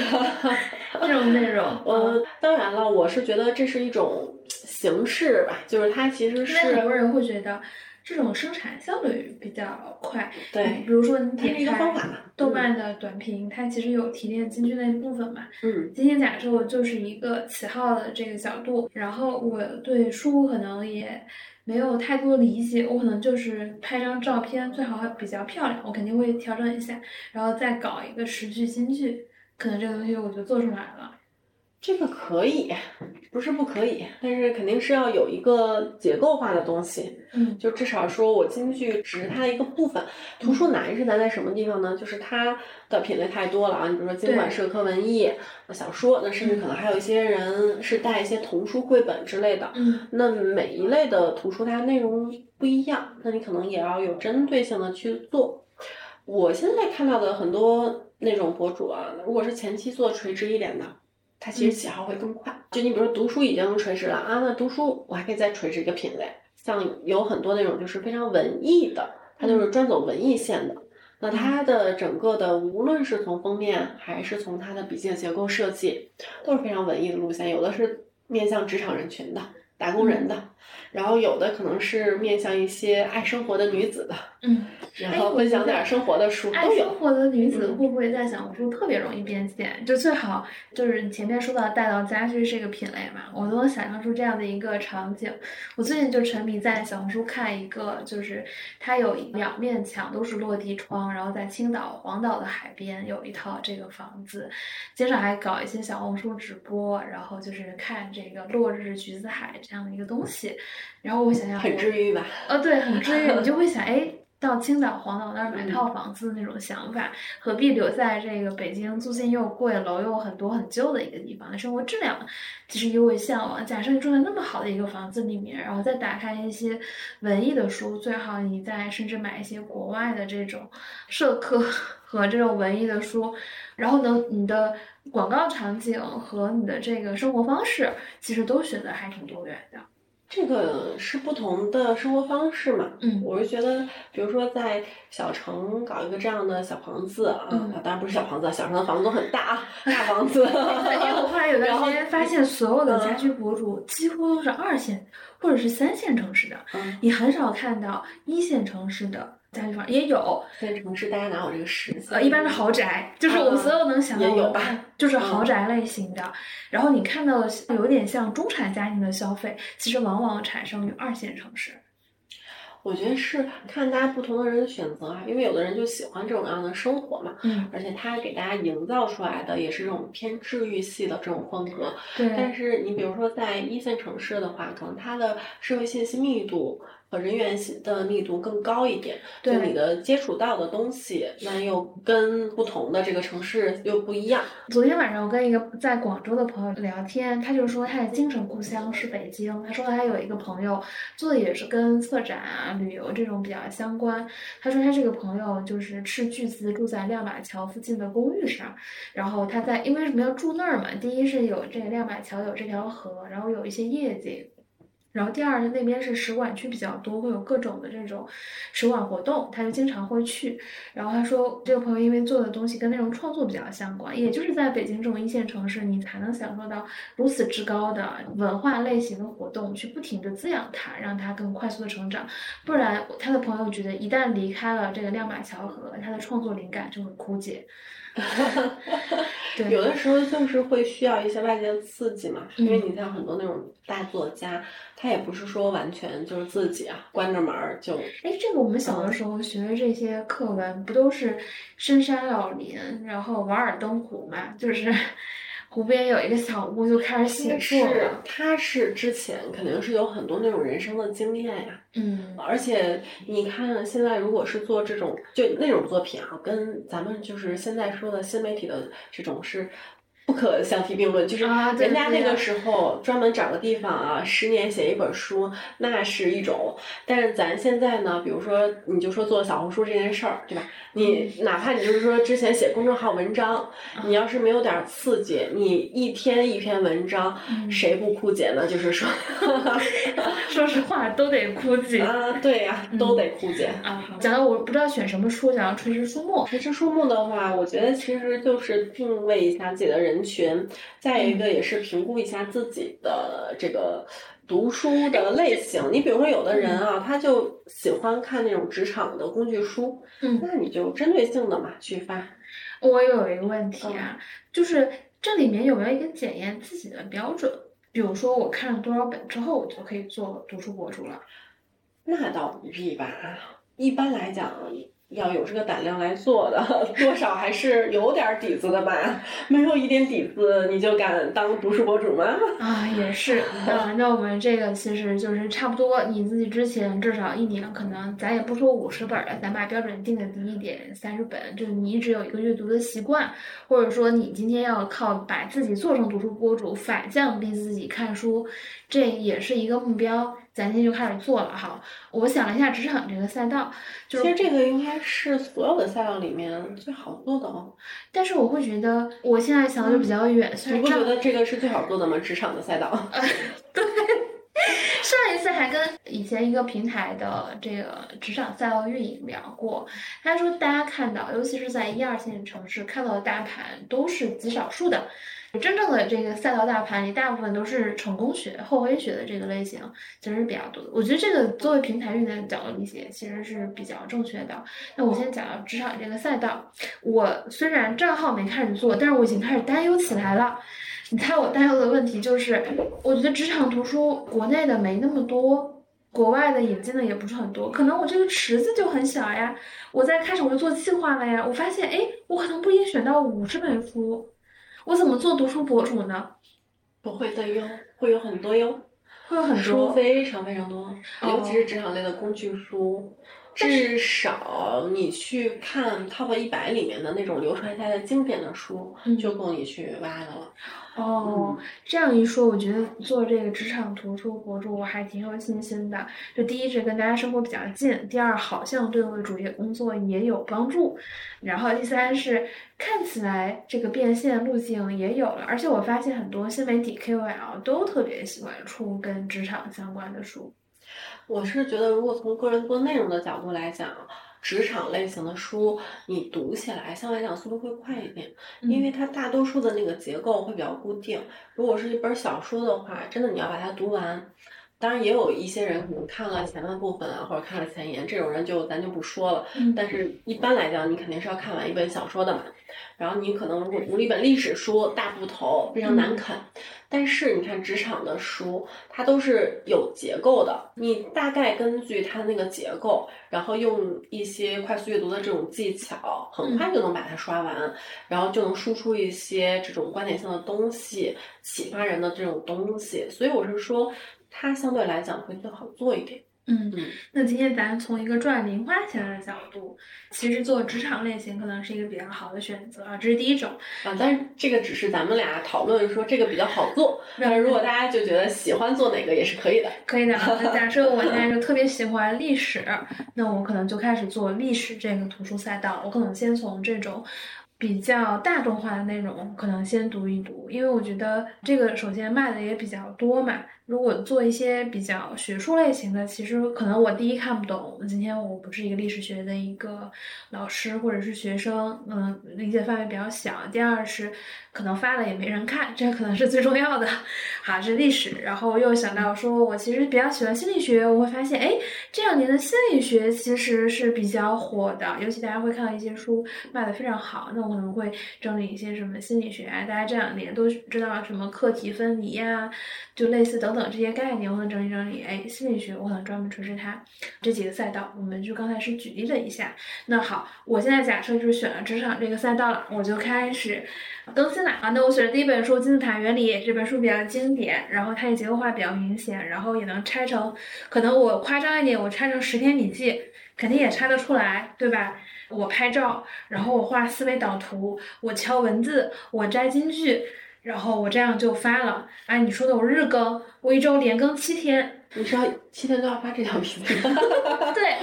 这种内容。嗯，当然了，我是觉得这是一种。形式吧，就是它其实是很多人会觉得这种生产效率比较快。对，比如说你点开豆瓣的短评，它其实有提炼京剧那一部分嘛。嗯，今天假设我就是一个起号的这个角度，然后我对书可能也没有太多理解，我可能就是拍张照片，最好比较漂亮，我肯定会调整一下，然后再搞一个十句金句，可能这个东西我就做出来了。这个可以，不是不可以，但是肯定是要有一个结构化的东西。嗯，就至少说我京剧只是它的一个部分。图书难是难在什么地方呢？就是它的品类太多了啊！你比如说经管社科文艺、小说，那甚至可能还有一些人是带一些童书绘本之类的。嗯，那每一类的图书它内容不一样，那你可能也要有针对性的去做。我现在看到的很多那种博主啊，如果是前期做垂直一点的。它其实起号会更快。就你比如说读书已经垂直了啊，那读书我还可以再垂直一个品类，像有很多那种就是非常文艺的，它就是专走文艺线的。那它的整个的无论是从封面还是从它的笔记的结构设计，都是非常文艺的路线。有的是面向职场人群的。打工人的，然后有的可能是面向一些爱生活的女子的，嗯，然后分享点生活的书，爱生活的女子会不会在小红书特别容易变现？就最好就是你前面说到带到家居这个品类嘛，我都能想象出这样的一个场景。我最近就沉迷在小红书看一个，就是它有两面墙都是落地窗，然后在青岛黄岛的海边有一套这个房子，经常还搞一些小红书直播，然后就是看这个落日橘子海。这样的一个东西，然后我想想，很治愈吧？呃，对，很治愈。你就 会想，哎，到青岛、黄岛那儿买套房子的那种想法，何必留在这个北京，租金又贵，楼又很多，很旧的一个地方？生活质量其实尤为向往。假设你住在那么好的一个房子里面，然后再打开一些文艺的书，最好你再甚至买一些国外的这种社科 和这种文艺的书，然后呢，你的。广告场景和你的这个生活方式，其实都选择还挺多元的。这个是不同的生活方式嘛？嗯，我是觉得，比如说在小城搞一个这样的小房子啊，当然不是小房子，小城的房子都很大啊，大房子。因为我后来有段 时间发现，所有的家居博主几乎都是二线或者是三线城市的，你很少看到一线城市的。家具房也有，在城市大家哪有这个实际？呃，一般是豪宅，就是我们所有能想到的有吧，就是豪宅类型的。然后你看到的有点像中产家庭的消费，其实往往产生于二线城市。我觉得是看大家不同的人的选择啊，因为有的人就喜欢这种样的生活嘛，嗯，而且他给大家营造出来的也是这种偏治愈系的这种风格。对，但是你比如说在一线城市的话，可能它的社会信息密度。和人员的密度更高一点，就你的接触到的东西，那又跟不同的这个城市又不一样。昨天晚上我跟一个在广州的朋友聊天，他就说他的精神故乡是北京。他说他有一个朋友做的也是跟策展啊、旅游这种比较相关。他说他这个朋友就是斥巨资住在亮马桥附近的公寓上，然后他在因为什么要住那儿嘛？第一是有这个亮马桥有这条河，然后有一些业绩。然后第二是那边是使馆区比较多，会有各种的这种使馆活动，他就经常会去。然后他说，这个朋友因为做的东西跟内容创作比较相关，也就是在北京这种一线城市，你才能享受到如此之高的文化类型的活动，去不停的滋养它，让它更快速的成长。不然，他的朋友觉得一旦离开了这个亮马桥河，他的创作灵感就会枯竭。有的时候就是会需要一些外界的刺激嘛，因为你像很多那种大作家，他也不是说完全就是自己啊关着门儿就。哎，这个我们小的时候学的这些课文，不都是深山老林，然后瓦尔登湖嘛？就是。湖边有一个小屋，就开始写作了。他是之前肯定是有很多那种人生的经验呀，嗯，而且你看现在如果是做这种就那种作品啊，跟咱们就是现在说的新媒体的这种是。不可相提并论，就是人家那个时候专门找个地方啊，十年写一本书，那是一种。但是咱现在呢，比如说你就说做小红书这件事儿，对吧？你哪怕你就是说之前写公众号文章，你要是没有点刺激，你一天一篇文章，谁不枯竭呢？就是说 说实话都得枯竭啊，对呀，都得枯竭啊。讲到我不知道选什么书，讲到垂直书目，垂直书目的话，我觉得其实就是定位一下自己的人。人群，再一个也是评估一下自己的这个读书的类型。你比如说，有的人啊，他就喜欢看那种职场的工具书，嗯，那你就针对性的嘛去发。我有一个问题啊，就是这里面有没有一个检验自己的标准？比如说我看了多少本之后，我就可以做读书博主了？那倒不必吧，一般来讲。要有这个胆量来做的，多少还是有点底子的吧？没有一点底子，你就敢当读书博主吗？啊，也是啊。那我们这个其实就是差不多，你自己之前至少一年，可能咱也不说五十本了，咱把标准定的低一点，三十本。就是你一直有一个阅读的习惯，或者说你今天要靠把自己做成读书博主，反向逼自己看书，这也是一个目标。咱今天就开始做了哈。我想了一下，职场这个赛道，就是其实这个应该是所有的赛道里面最好做的哦。但是我会觉得，我现在想的就比较远。你不觉得这个是最好做的吗？职场的赛道。对。上一次还跟以前一个平台的这个职场赛道运营聊过，他说大家看到，尤其是在一二线城市看到的大盘都是极少数的。真正的这个赛道大盘里，大部分都是成功学、厚黑学的这个类型，其实是比较多的。我觉得这个作为平台运营的角度理解，其实是比较正确的。那我先讲到职场这个赛道，我虽然账号没开始做，但是我已经开始担忧起来了。你猜我担忧的问题就是，我觉得职场图书国内的没那么多，国外的引进的也不是很多，可能我这个池子就很小呀。我在开始我就做计划了呀，我发现，哎，我可能不一定选到五十本书。我怎么做读书博主呢？不会的哟，会有很多哟，会有很多。书非常非常多，尤其是职场类的工具书，至少你去看 top 一百里面的那种流传下来的经典的书，就够你去挖的了。哦，这样一说，我觉得做这个职场图书博主我还挺有信心的。就第一是跟大家生活比较近，第二好像对我的主业工作也有帮助，然后第三是看起来这个变现路径也有了，而且我发现很多新媒体 KOL 都特别喜欢出跟职场相关的书。我是觉得，如果从个人做内容的角度来讲。职场类型的书，你读起来相对来讲速度会快一点，因为它大多数的那个结构会比较固定。如果是一本小说的话，真的你要把它读完。当然，也有一些人可能看了前半部分啊，或者看了前言，这种人就咱就不说了。但是一般来讲，你肯定是要看完一本小说的嘛。然后你可能如果读了一本历史书，大部头非常难啃。但是你看职场的书，它都是有结构的，你大概根据它那个结构，然后用一些快速阅读的这种技巧，很快就能把它刷完，然后就能输出一些这种观点性的东西，启发人的这种东西。所以我是说。它相对来讲会更好做一点。嗯嗯，那今天咱从一个赚零花钱的角度，其实做职场类型可能是一个比较好的选择啊，这是第一种啊。但是这个只是咱们俩讨论说这个比较好做，那如果大家就觉得喜欢做哪个也是可以的。可以的。假设我现在就 特别喜欢历史，那我可能就开始做历史这个图书赛道，我可能先从这种。比较大众化的内容，可能先读一读，因为我觉得这个首先卖的也比较多嘛。如果做一些比较学术类型的，其实可能我第一看不懂。今天我不是一个历史学的一个老师或者是学生，嗯，理解范围比较小。第二是可能发了也没人看，这可能是最重要的。好，是历史。然后又想到说，我其实比较喜欢心理学，我会发现，哎，这两年的心理学其实是比较火的，尤其大家会看到一些书卖的非常好。那我可能会整理一些什么心理学啊，大家这两年都知道什么课题分离呀，就类似等。等这些概念，我能整理整理。哎，心理学我可能专门垂直它。这几个赛道，我们就刚才是举例了一下。那好，我现在假设就是选了职场这个赛道了，我就开始更新了啊。那我选的第一本书《金字塔原理》，这本书比较经典，然后它也结构化比较明显，然后也能拆成，可能我夸张一点，我拆成十篇笔记，肯定也拆得出来，对吧？我拍照，然后我画思维导图，我敲文字，我摘金句。然后我这样就发了，哎，你说的我日更，我一周连更七天，你知道七天都要发这条评论？对，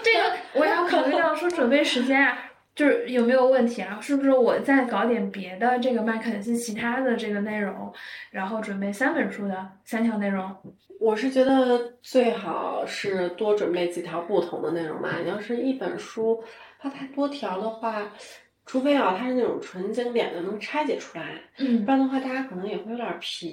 这个我要考虑到说准备时间啊，就是有没有问题啊？是不是我再搞点别的这个麦肯锡其他的这个内容，然后准备三本书的三条内容？我是觉得最好是多准备几条不同的内容吧。你要是一本书发太多条的话。除非啊，它是那种纯经典的，能拆解出来，嗯，不然的话，大家可能也会有点疲。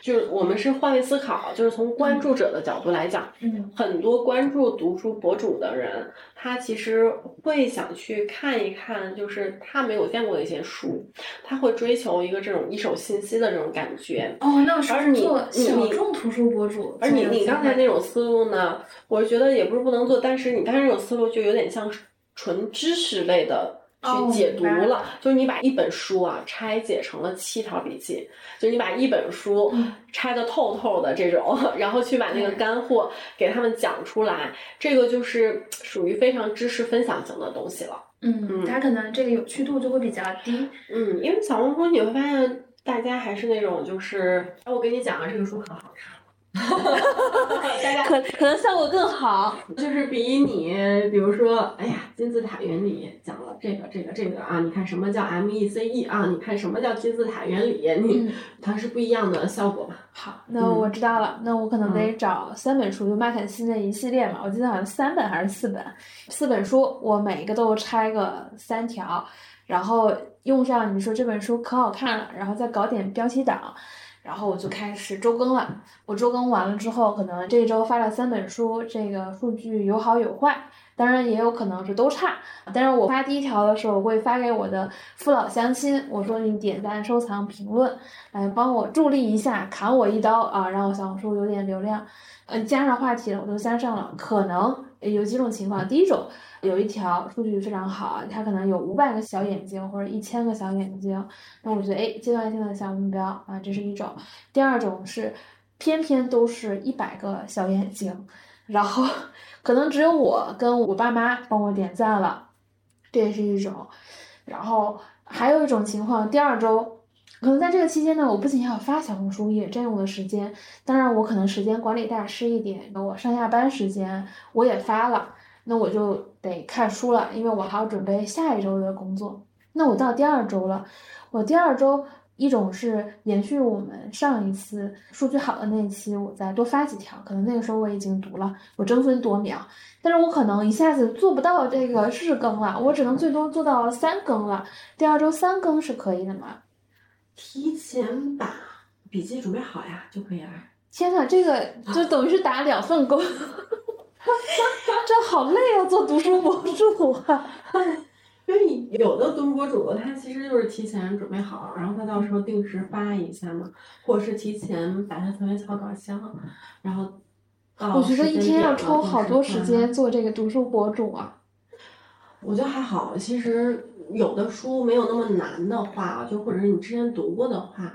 就是我们是换位思考，就是从关注者的角度来讲，嗯，很多关注读书博主的人，他其实会想去看一看，就是他没有见过的一些书，他会追求一个这种一手信息的这种感觉。哦，那是而你做小众图书博主，而你你刚才那种思路呢，我觉得也不是不能做，但是你刚才那种思路就有点像纯知识类的。去解读了，就是你把一本书啊拆解成了七条笔记，就你把一本书拆的透透的这种，然后去把那个干货给他们讲出来，这个就是属于非常知识分享型的东西了。嗯，它可能这个有趣度就会比较低。嗯，因为小红书你会发现，大家还是那种就是，哎，我跟你讲啊，这个书很好看。大 家可可能效果更好，就是比你，比如说，哎呀，金字塔原理讲了这个这个这个啊，你看什么叫 M E C E 啊？你看什么叫金字塔原理？你它是不一样的效果嘛？好，那我知道了，那我可能得找三本书，就麦肯锡那一系列嘛，我记得好像三本还是四本，四本书，我每一个都拆个三条，然后用上你说这本书可好看了，然后再搞点标题党。然后我就开始周更了。我周更完了之后，可能这一周发了三本书，这个数据有好有坏，当然也有可能是都差。但是我发第一条的时候，我会发给我的父老乡亲，我说你点赞、收藏、评论，来帮我助力一下，砍我一刀啊，让我小红书有点流量。嗯，加上话题了，我都加上了。可能有几种情况，第一种。有一条数据非常好，它可能有五百个小眼睛或者一千个小眼睛，那我觉得哎，阶段性的小目标啊，这是一种。第二种是偏偏都是一百个小眼睛，然后可能只有我跟我爸妈帮我点赞了，这也是一种。然后还有一种情况，第二周可能在这个期间呢，我不仅要发小红书，也占用了时间。当然，我可能时间管理大师一点，我上下班时间我也发了。那我就得看书了，因为我还要准备下一周的工作。那我到第二周了，我第二周一种是延续我们上一次数据好的那一期，我再多发几条，可能那个时候我已经读了，我争分夺秒。但是我可能一下子做不到这个日更了，我只能最多做到三更了。第二周三更是可以的吗？提前把笔记准备好呀，就可以了。天呐，这个就等于是打两份工。这好累啊，做读书博主啊！因为有的读书博主他其实就是提前准备好，然后他到时候定时发一下嘛，或者是提前把它存为草稿写好，然后我觉得一天要抽好多时间做这个读书博主啊。我觉得还好，其实有的书没有那么难的话，就或者是你之前读过的话，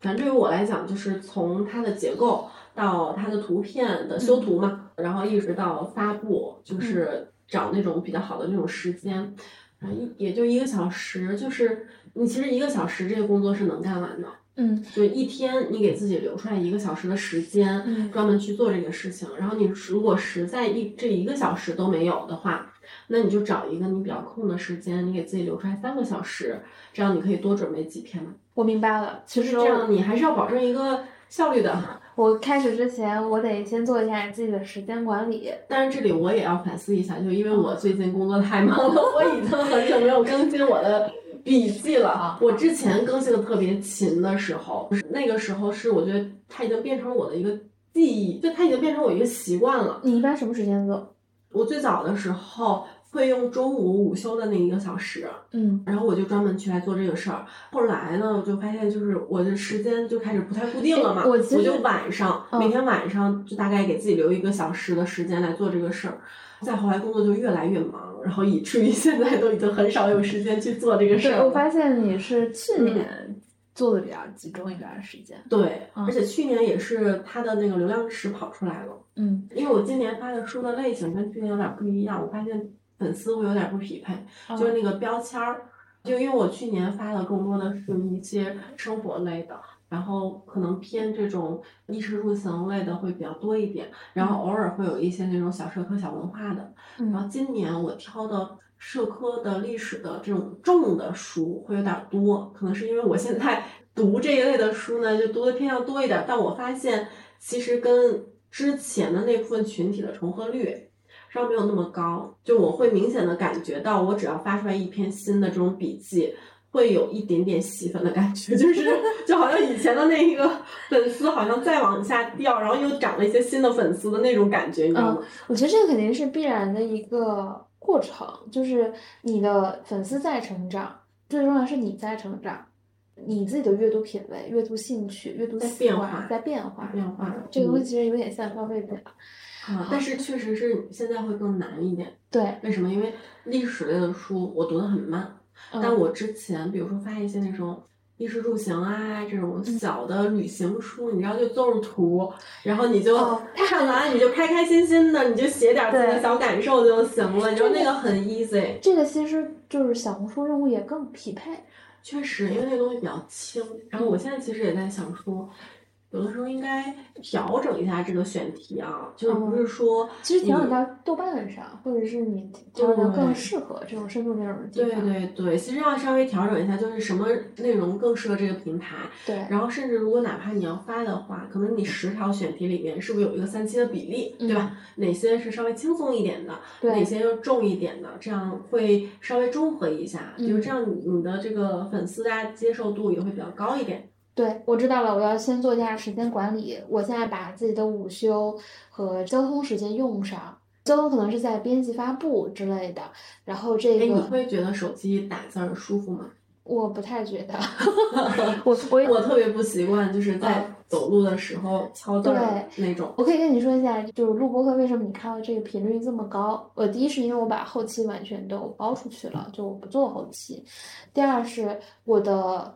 反正对于我来讲，就是从它的结构。到它的图片的修图嘛，然后一直到发布，就是找那种比较好的那种时间，然后也就一个小时，就是你其实一个小时这个工作是能干完的，嗯，就一天你给自己留出来一个小时的时间，专门去做这个事情，然后你如果实在一这一个小时都没有的话，那你就找一个你比较空的时间，你给自己留出来三个小时，这样你可以多准备几天嘛。我明白了，其实这样你还是要保证一个效率的。我开始之前，我得先做一下自己的时间管理。但是这里我也要反思一下，就因为我最近工作太忙了，我已经很久没有更新我的笔记了。我之前更新的特别勤的时候，那个时候是我觉得它已经变成我的一个记忆，就它已经变成我一个习惯了。你一般什么时间做？我最早的时候。会用中午午休的那一个小时，嗯，然后我就专门去来做这个事儿。后来呢，我就发现就是我的时间就开始不太固定了嘛，我就晚上每天晚上就大概给自己留一个小时的时间来做这个事儿。再后来工作就越来越忙，然后以至于现在都已经很少有时间去做这个事儿。我发现你是去年做的比较集中一段时间，对，而且去年也是它的那个流量池跑出来了，嗯，因为我今年发的书的类型跟去年有点不一样，我发现。粉丝会有点不匹配，就是那个标签儿，就因为我去年发的更多的是一些生活类的，然后可能偏这种衣食住行类的会比较多一点，然后偶尔会有一些那种小社科、小文化的。然后今年我挑的社科的历史的这种重的书会有点多，可能是因为我现在读这一类的书呢，就读的偏向多一点，但我发现其实跟之前的那部分群体的重合率。稍微没有那么高，就我会明显的感觉到，我只要发出来一篇新的这种笔记。会有一点点细分的感觉，就是就好像以前的那一个粉丝好像再往下掉，然后又涨了一些新的粉丝的那种感觉，你知道吗？我觉得这个肯定是必然的一个过程，就是你的粉丝在成长，最重要是你在成长，你自己的阅读品味、阅读兴趣、阅读习惯在变化，变化。这个东西其实有点像消费品啊，但是确实是现在会更难一点。对，为什么？因为历史类的书我读的很慢。但我之前，比如说发一些那种衣食住行啊这种小的旅行书，你知道就都是图，然后你就看完你就开开心心的，你就写点自己的小感受就行了，你知道那个很 easy。这个其实就是小红书任务也更匹配。确实，因为那个东西比较轻。然后我现在其实也在想说。有的时候应该调整一下这个选题啊，就是不是说，其实调整到豆瓣上，或者是你调整更适合这种深度内容的地方。对对对，其实要稍微调整一下，就是什么内容更适合这个平台。对。然后甚至如果哪怕你要发的话，可能你十条选题里面是不是有一个三七的比例，对吧？哪些是稍微轻松一点的，哪些又重一点的，这样会稍微中和一下，就是这样，你的这个粉丝大家接受度也会比较高一点。对，我知道了，我要先做一下时间管理。我现在把自己的午休和交通时间用上，交通可能是在编辑发布之类的。然后这个，你会觉得手机打字舒服吗？我不太觉得，我我我特别不习惯，就是在走路的时候敲字那种。我可以跟你说一下，就是录播课为什么你看到这个频率这么高？我第一是因为我把后期完全都包出去了，就我不做后期。第二是我的。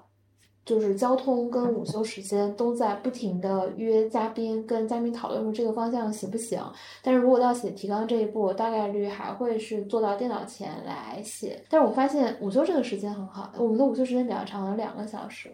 就是交通跟午休时间都在不停的约嘉宾，跟嘉宾讨论说这个方向行不行。但是如果到写提纲这一步，大概率还会是坐到电脑前来写。但是我发现午休这个时间很好，我们的午休时间比较长，有两个小时。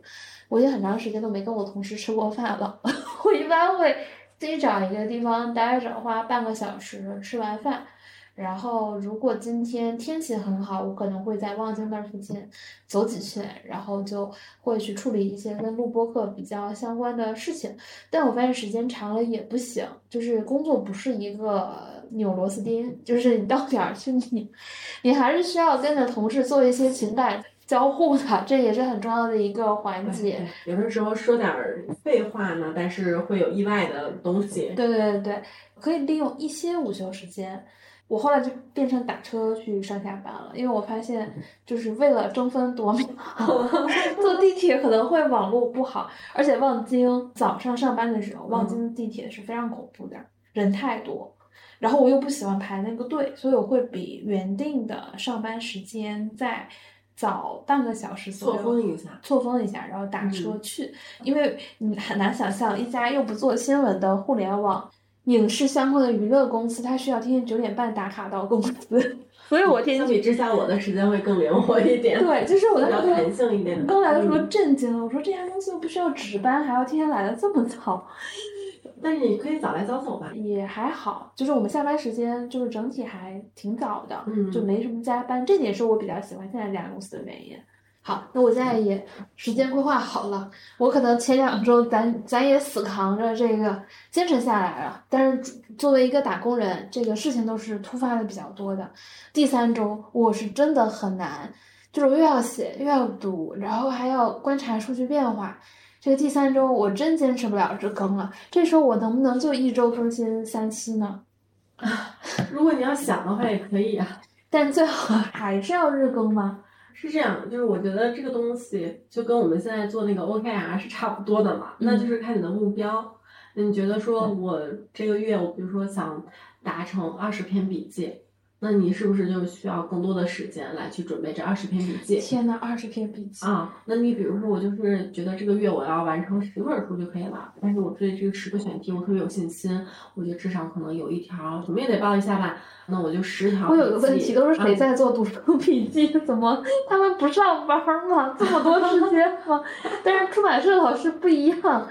我已经很长时间都没跟我同事吃过饭了。我一般会自己找一个地方待着，花半个小时吃完饭。然后，如果今天天气很好，我可能会在望京那附近走几圈，然后就会去处理一些跟录播课比较相关的事情。但我发现时间长了也不行，就是工作不是一个扭螺丝钉，就是你到点儿去拧，你还是需要跟着同事做一些情感交互的，这也是很重要的一个环节。有的时候说点废话呢，但是会有意外的东西。对对对对，可以利用一些午休时间。我后来就变成打车去上下班了，因为我发现就是为了争分夺秒，坐地铁可能会网络不好，而且望京早上上班的时候，望京地铁是非常恐怖的，人太多，然后我又不喜欢排那个队，所以我会比原定的上班时间再早半个小时左右，错峰一下，错峰一下，然后打车去，因为你很难想象一家又不做新闻的互联网。影视相关的娱乐公司，它需要天天九点半打卡到公司，所以我天天。相比之下，我的时间会更灵活一点。对，就是我的比较弹性一点。刚来的时候震惊了，我说这家公司又不需要值班，还要天天来的这么早。但是你可以早来早走吧。也还好，就是我们下班时间就是整体还挺早的，嗯，就没什么加班，这点是我比较喜欢现在这家公司的原因。好，那我现在也时间规划好了。我可能前两周咱咱也死扛着这个坚持下来了，但是作为一个打工人，这个事情都是突发的比较多的。第三周我是真的很难，就是又要写又要读，然后还要观察数据变化。这个第三周我真坚持不了日更了。这时候我能不能就一周更新三期呢？啊，如果你要想的话也可以啊，但最好还是要日更吗？是这样，就是我觉得这个东西就跟我们现在做那个 OKR 是差不多的嘛，那就是看你的目标。那你觉得说我这个月我比如说想达成二十篇笔记。那你是不是就需要更多的时间来去准备这二十篇笔记？天呐，二十篇笔记啊！那你比如说，我就是觉得这个月我要完成十本书就可以了，但是我对这个十个选题我特别有信心，我觉得至少可能有一条怎么也得报一下吧。那我就十条。我有个问题，都是谁在做读书笔记？怎么他们不上班吗？这么多时间吗？但是出版社老师不一样，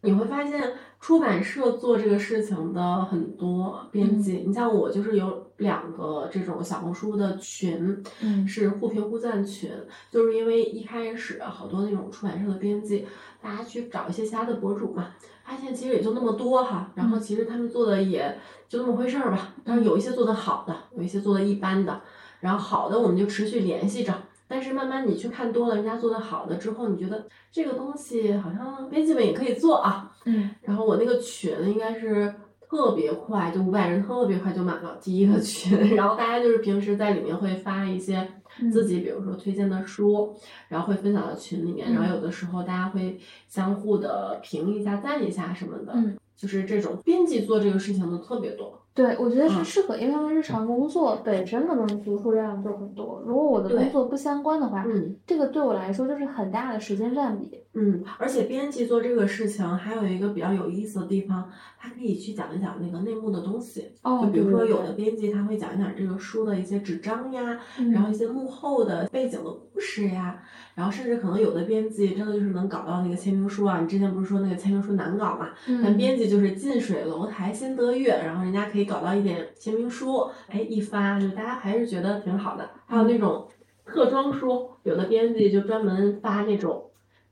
你会发现。出版社做这个事情的很多编辑，你像我就是有两个这种小红书的群，是互评互赞群，就是因为一开始好多那种出版社的编辑，大家去找一些其他的博主嘛，发现其实也就那么多哈，然后其实他们做的也就那么回事儿吧，但是有一些做的好的，有一些做的一般的，然后好的我们就持续联系着。但是慢慢你去看多了人家做的好的之后，你觉得这个东西好像编辑们也可以做啊。嗯。然后我那个群应该是特别快，就五百人特别快就满了第一个群。然后大家就是平时在里面会发一些自己，比如说推荐的书，然后会分享到群里面。然后有的时候大家会相互的评一下、赞一下什么的。嗯。就是这种编辑做这个事情的特别多。对，我觉得是适合，因为他们日常工作本身可能读书量就很多。如果我的工作不相关的话，嗯，这个对我来说就是很大的时间占比。嗯，而且编辑做这个事情还有一个比较有意思的地方，他可以去讲一讲那个内幕的东西。哦，就比如说有的编辑他会讲一讲这个书的一些纸张呀，然后一些幕后的背景的故事呀，然后甚至可能有的编辑真的就是能搞到那个签名书啊。你之前不是说那个签名书难搞嘛？但编辑就是近水楼台先得月，然后人家可以搞到一点签名书，哎，一发就大家还是觉得挺好的。还有那种特装书，有的编辑就专门发那种。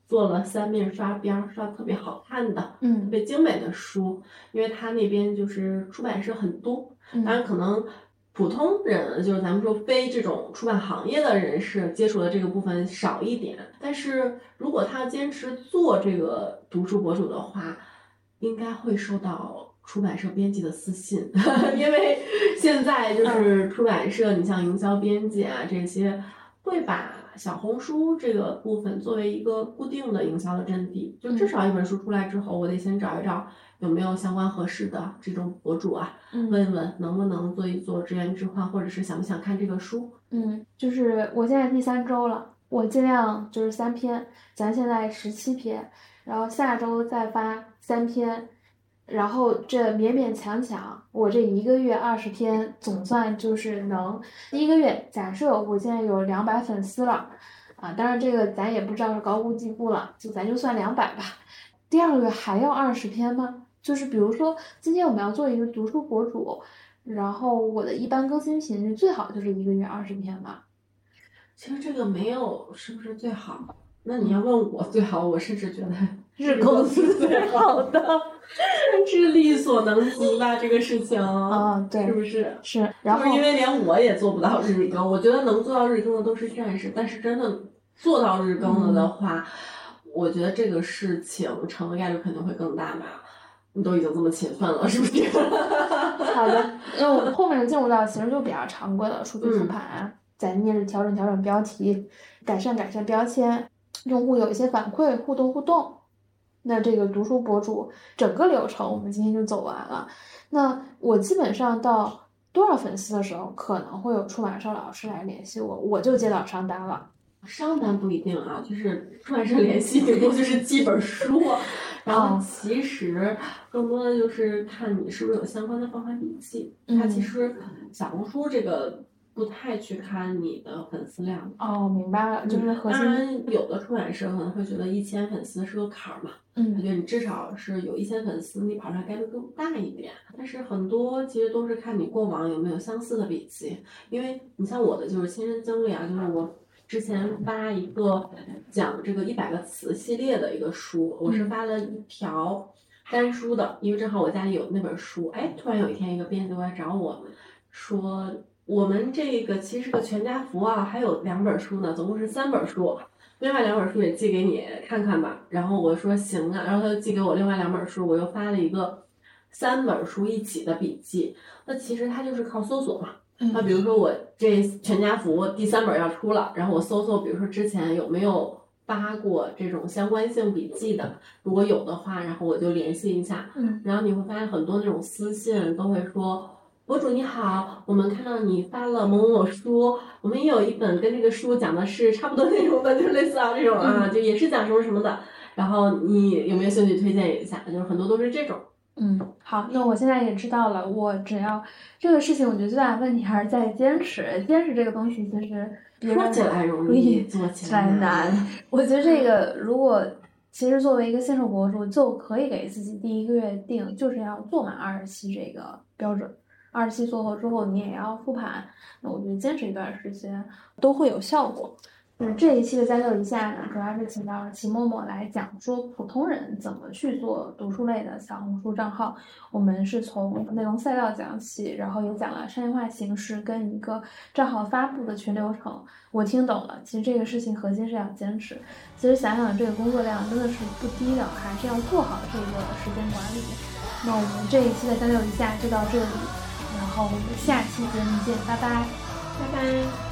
做了三面刷边，刷特别好看的，嗯，特别精美的书，因为他那边就是出版社很多，当然可能普通人就是咱们说非这种出版行业的人士接触的这个部分少一点，但是如果他坚持做这个读书博主的话，应该会受到出版社编辑的私信，因为现在就是出版社，你像营销编辑啊这些会把。小红书这个部分作为一个固定的营销的阵地，就至少一本书出来之后，我得先找一找有没有相关合适的这种博主啊，问一问能不能做一做资源置换，或者是想不想看这个书。嗯，就是我现在第三周了，我尽量就是三篇，咱现在十七篇，然后下周再发三篇。然后这勉勉强强，我这一个月二十篇，总算就是能第一个月。假设我现在有两百粉丝了，啊，当然这个咱也不知道是高估低估了，就咱就算两百吧。第二个月还要二十篇吗？就是比如说今天我们要做一个读书博主，然后我的一般更新频率最好就是一个月二十篇吧。其实这个没有是不是最好？那你要问我最好，我甚至觉得日更是最好的。是力所能及吧，这个事情啊，对，是不是？是，然后因为连我也做不到日更，我觉得能做到日更的都是战士，但是真的做到日更了的话，我觉得这个事情成的概率肯定会更大吧。你都已经这么勤奋了，是不是？好的，那我们 后面进入到其实就比较常规的数据复盘，在面试调整调整标题，改善改善标签，用户有一些反馈，互动互动。那这个读书博主整个流程我们今天就走完了。那我基本上到多少粉丝的时候，可能会有出版社老师来联系我，我就接到商单了。商单不一定啊，就是出版社联系顶多就是寄本书，然后其实更多的就是看你是不是有相关的方法笔记。它其实小红书这个。不太去看你的粉丝量哦，明白了，就是核心。当然，有的出版社可能会觉得一千粉丝是个坎儿嘛，嗯，他觉得你至少是有一千粉丝，你跑出来概率更大一点。但是很多其实都是看你过往有没有相似的笔记，因为你像我的就是亲身经历啊，就是我之前发一个讲这个一百个词系列的一个书，我是发了一条单书的，因为正好我家里有那本书，哎，突然有一天一个编辑过来找我说。我们这个其实是个全家福啊，还有两本书呢，总共是三本书。另外两本书也寄给你看看吧。然后我说行啊，然后他就寄给我另外两本书，我又发了一个三本书一起的笔记。那其实它就是靠搜索嘛。那比如说我这全家福第三本要出了，然后我搜搜，比如说之前有没有发过这种相关性笔记的，如果有的话，然后我就联系一下。嗯。然后你会发现很多那种私信都会说。博主你好，我们看到你发了某某某书，我们也有一本跟这个书讲的是差不多内容的，就是类似啊这种啊，就也是讲什么什么的。然后你有没有兴趣推荐一下？就是很多都是这种。嗯，好，那我现在也知道了。我只要这个事情，我觉得最大的问题还是在坚持。坚持这个东西，其实说起来容易，做起来难。我觉得这个如果其实作为一个新手博主，就可以给自己第一个月定，就是要做满二十期这个标准。二期做后之后，你也要复盘。那我觉得坚持一段时间都会有效果。嗯，这一期的三六一下呢，主要是请到了齐默默来讲说普通人怎么去做读书类的小红书账号。我们是从内容赛道讲起，然后也讲了商业化形式跟一个账号发布的全流程。我听懂了，其实这个事情核心是要坚持。其实想想这个工作量真的是不低的，还是要做好这个时间管理。那我们这一期的三六一下就到这里，然后我们下期节目见，拜拜，拜拜。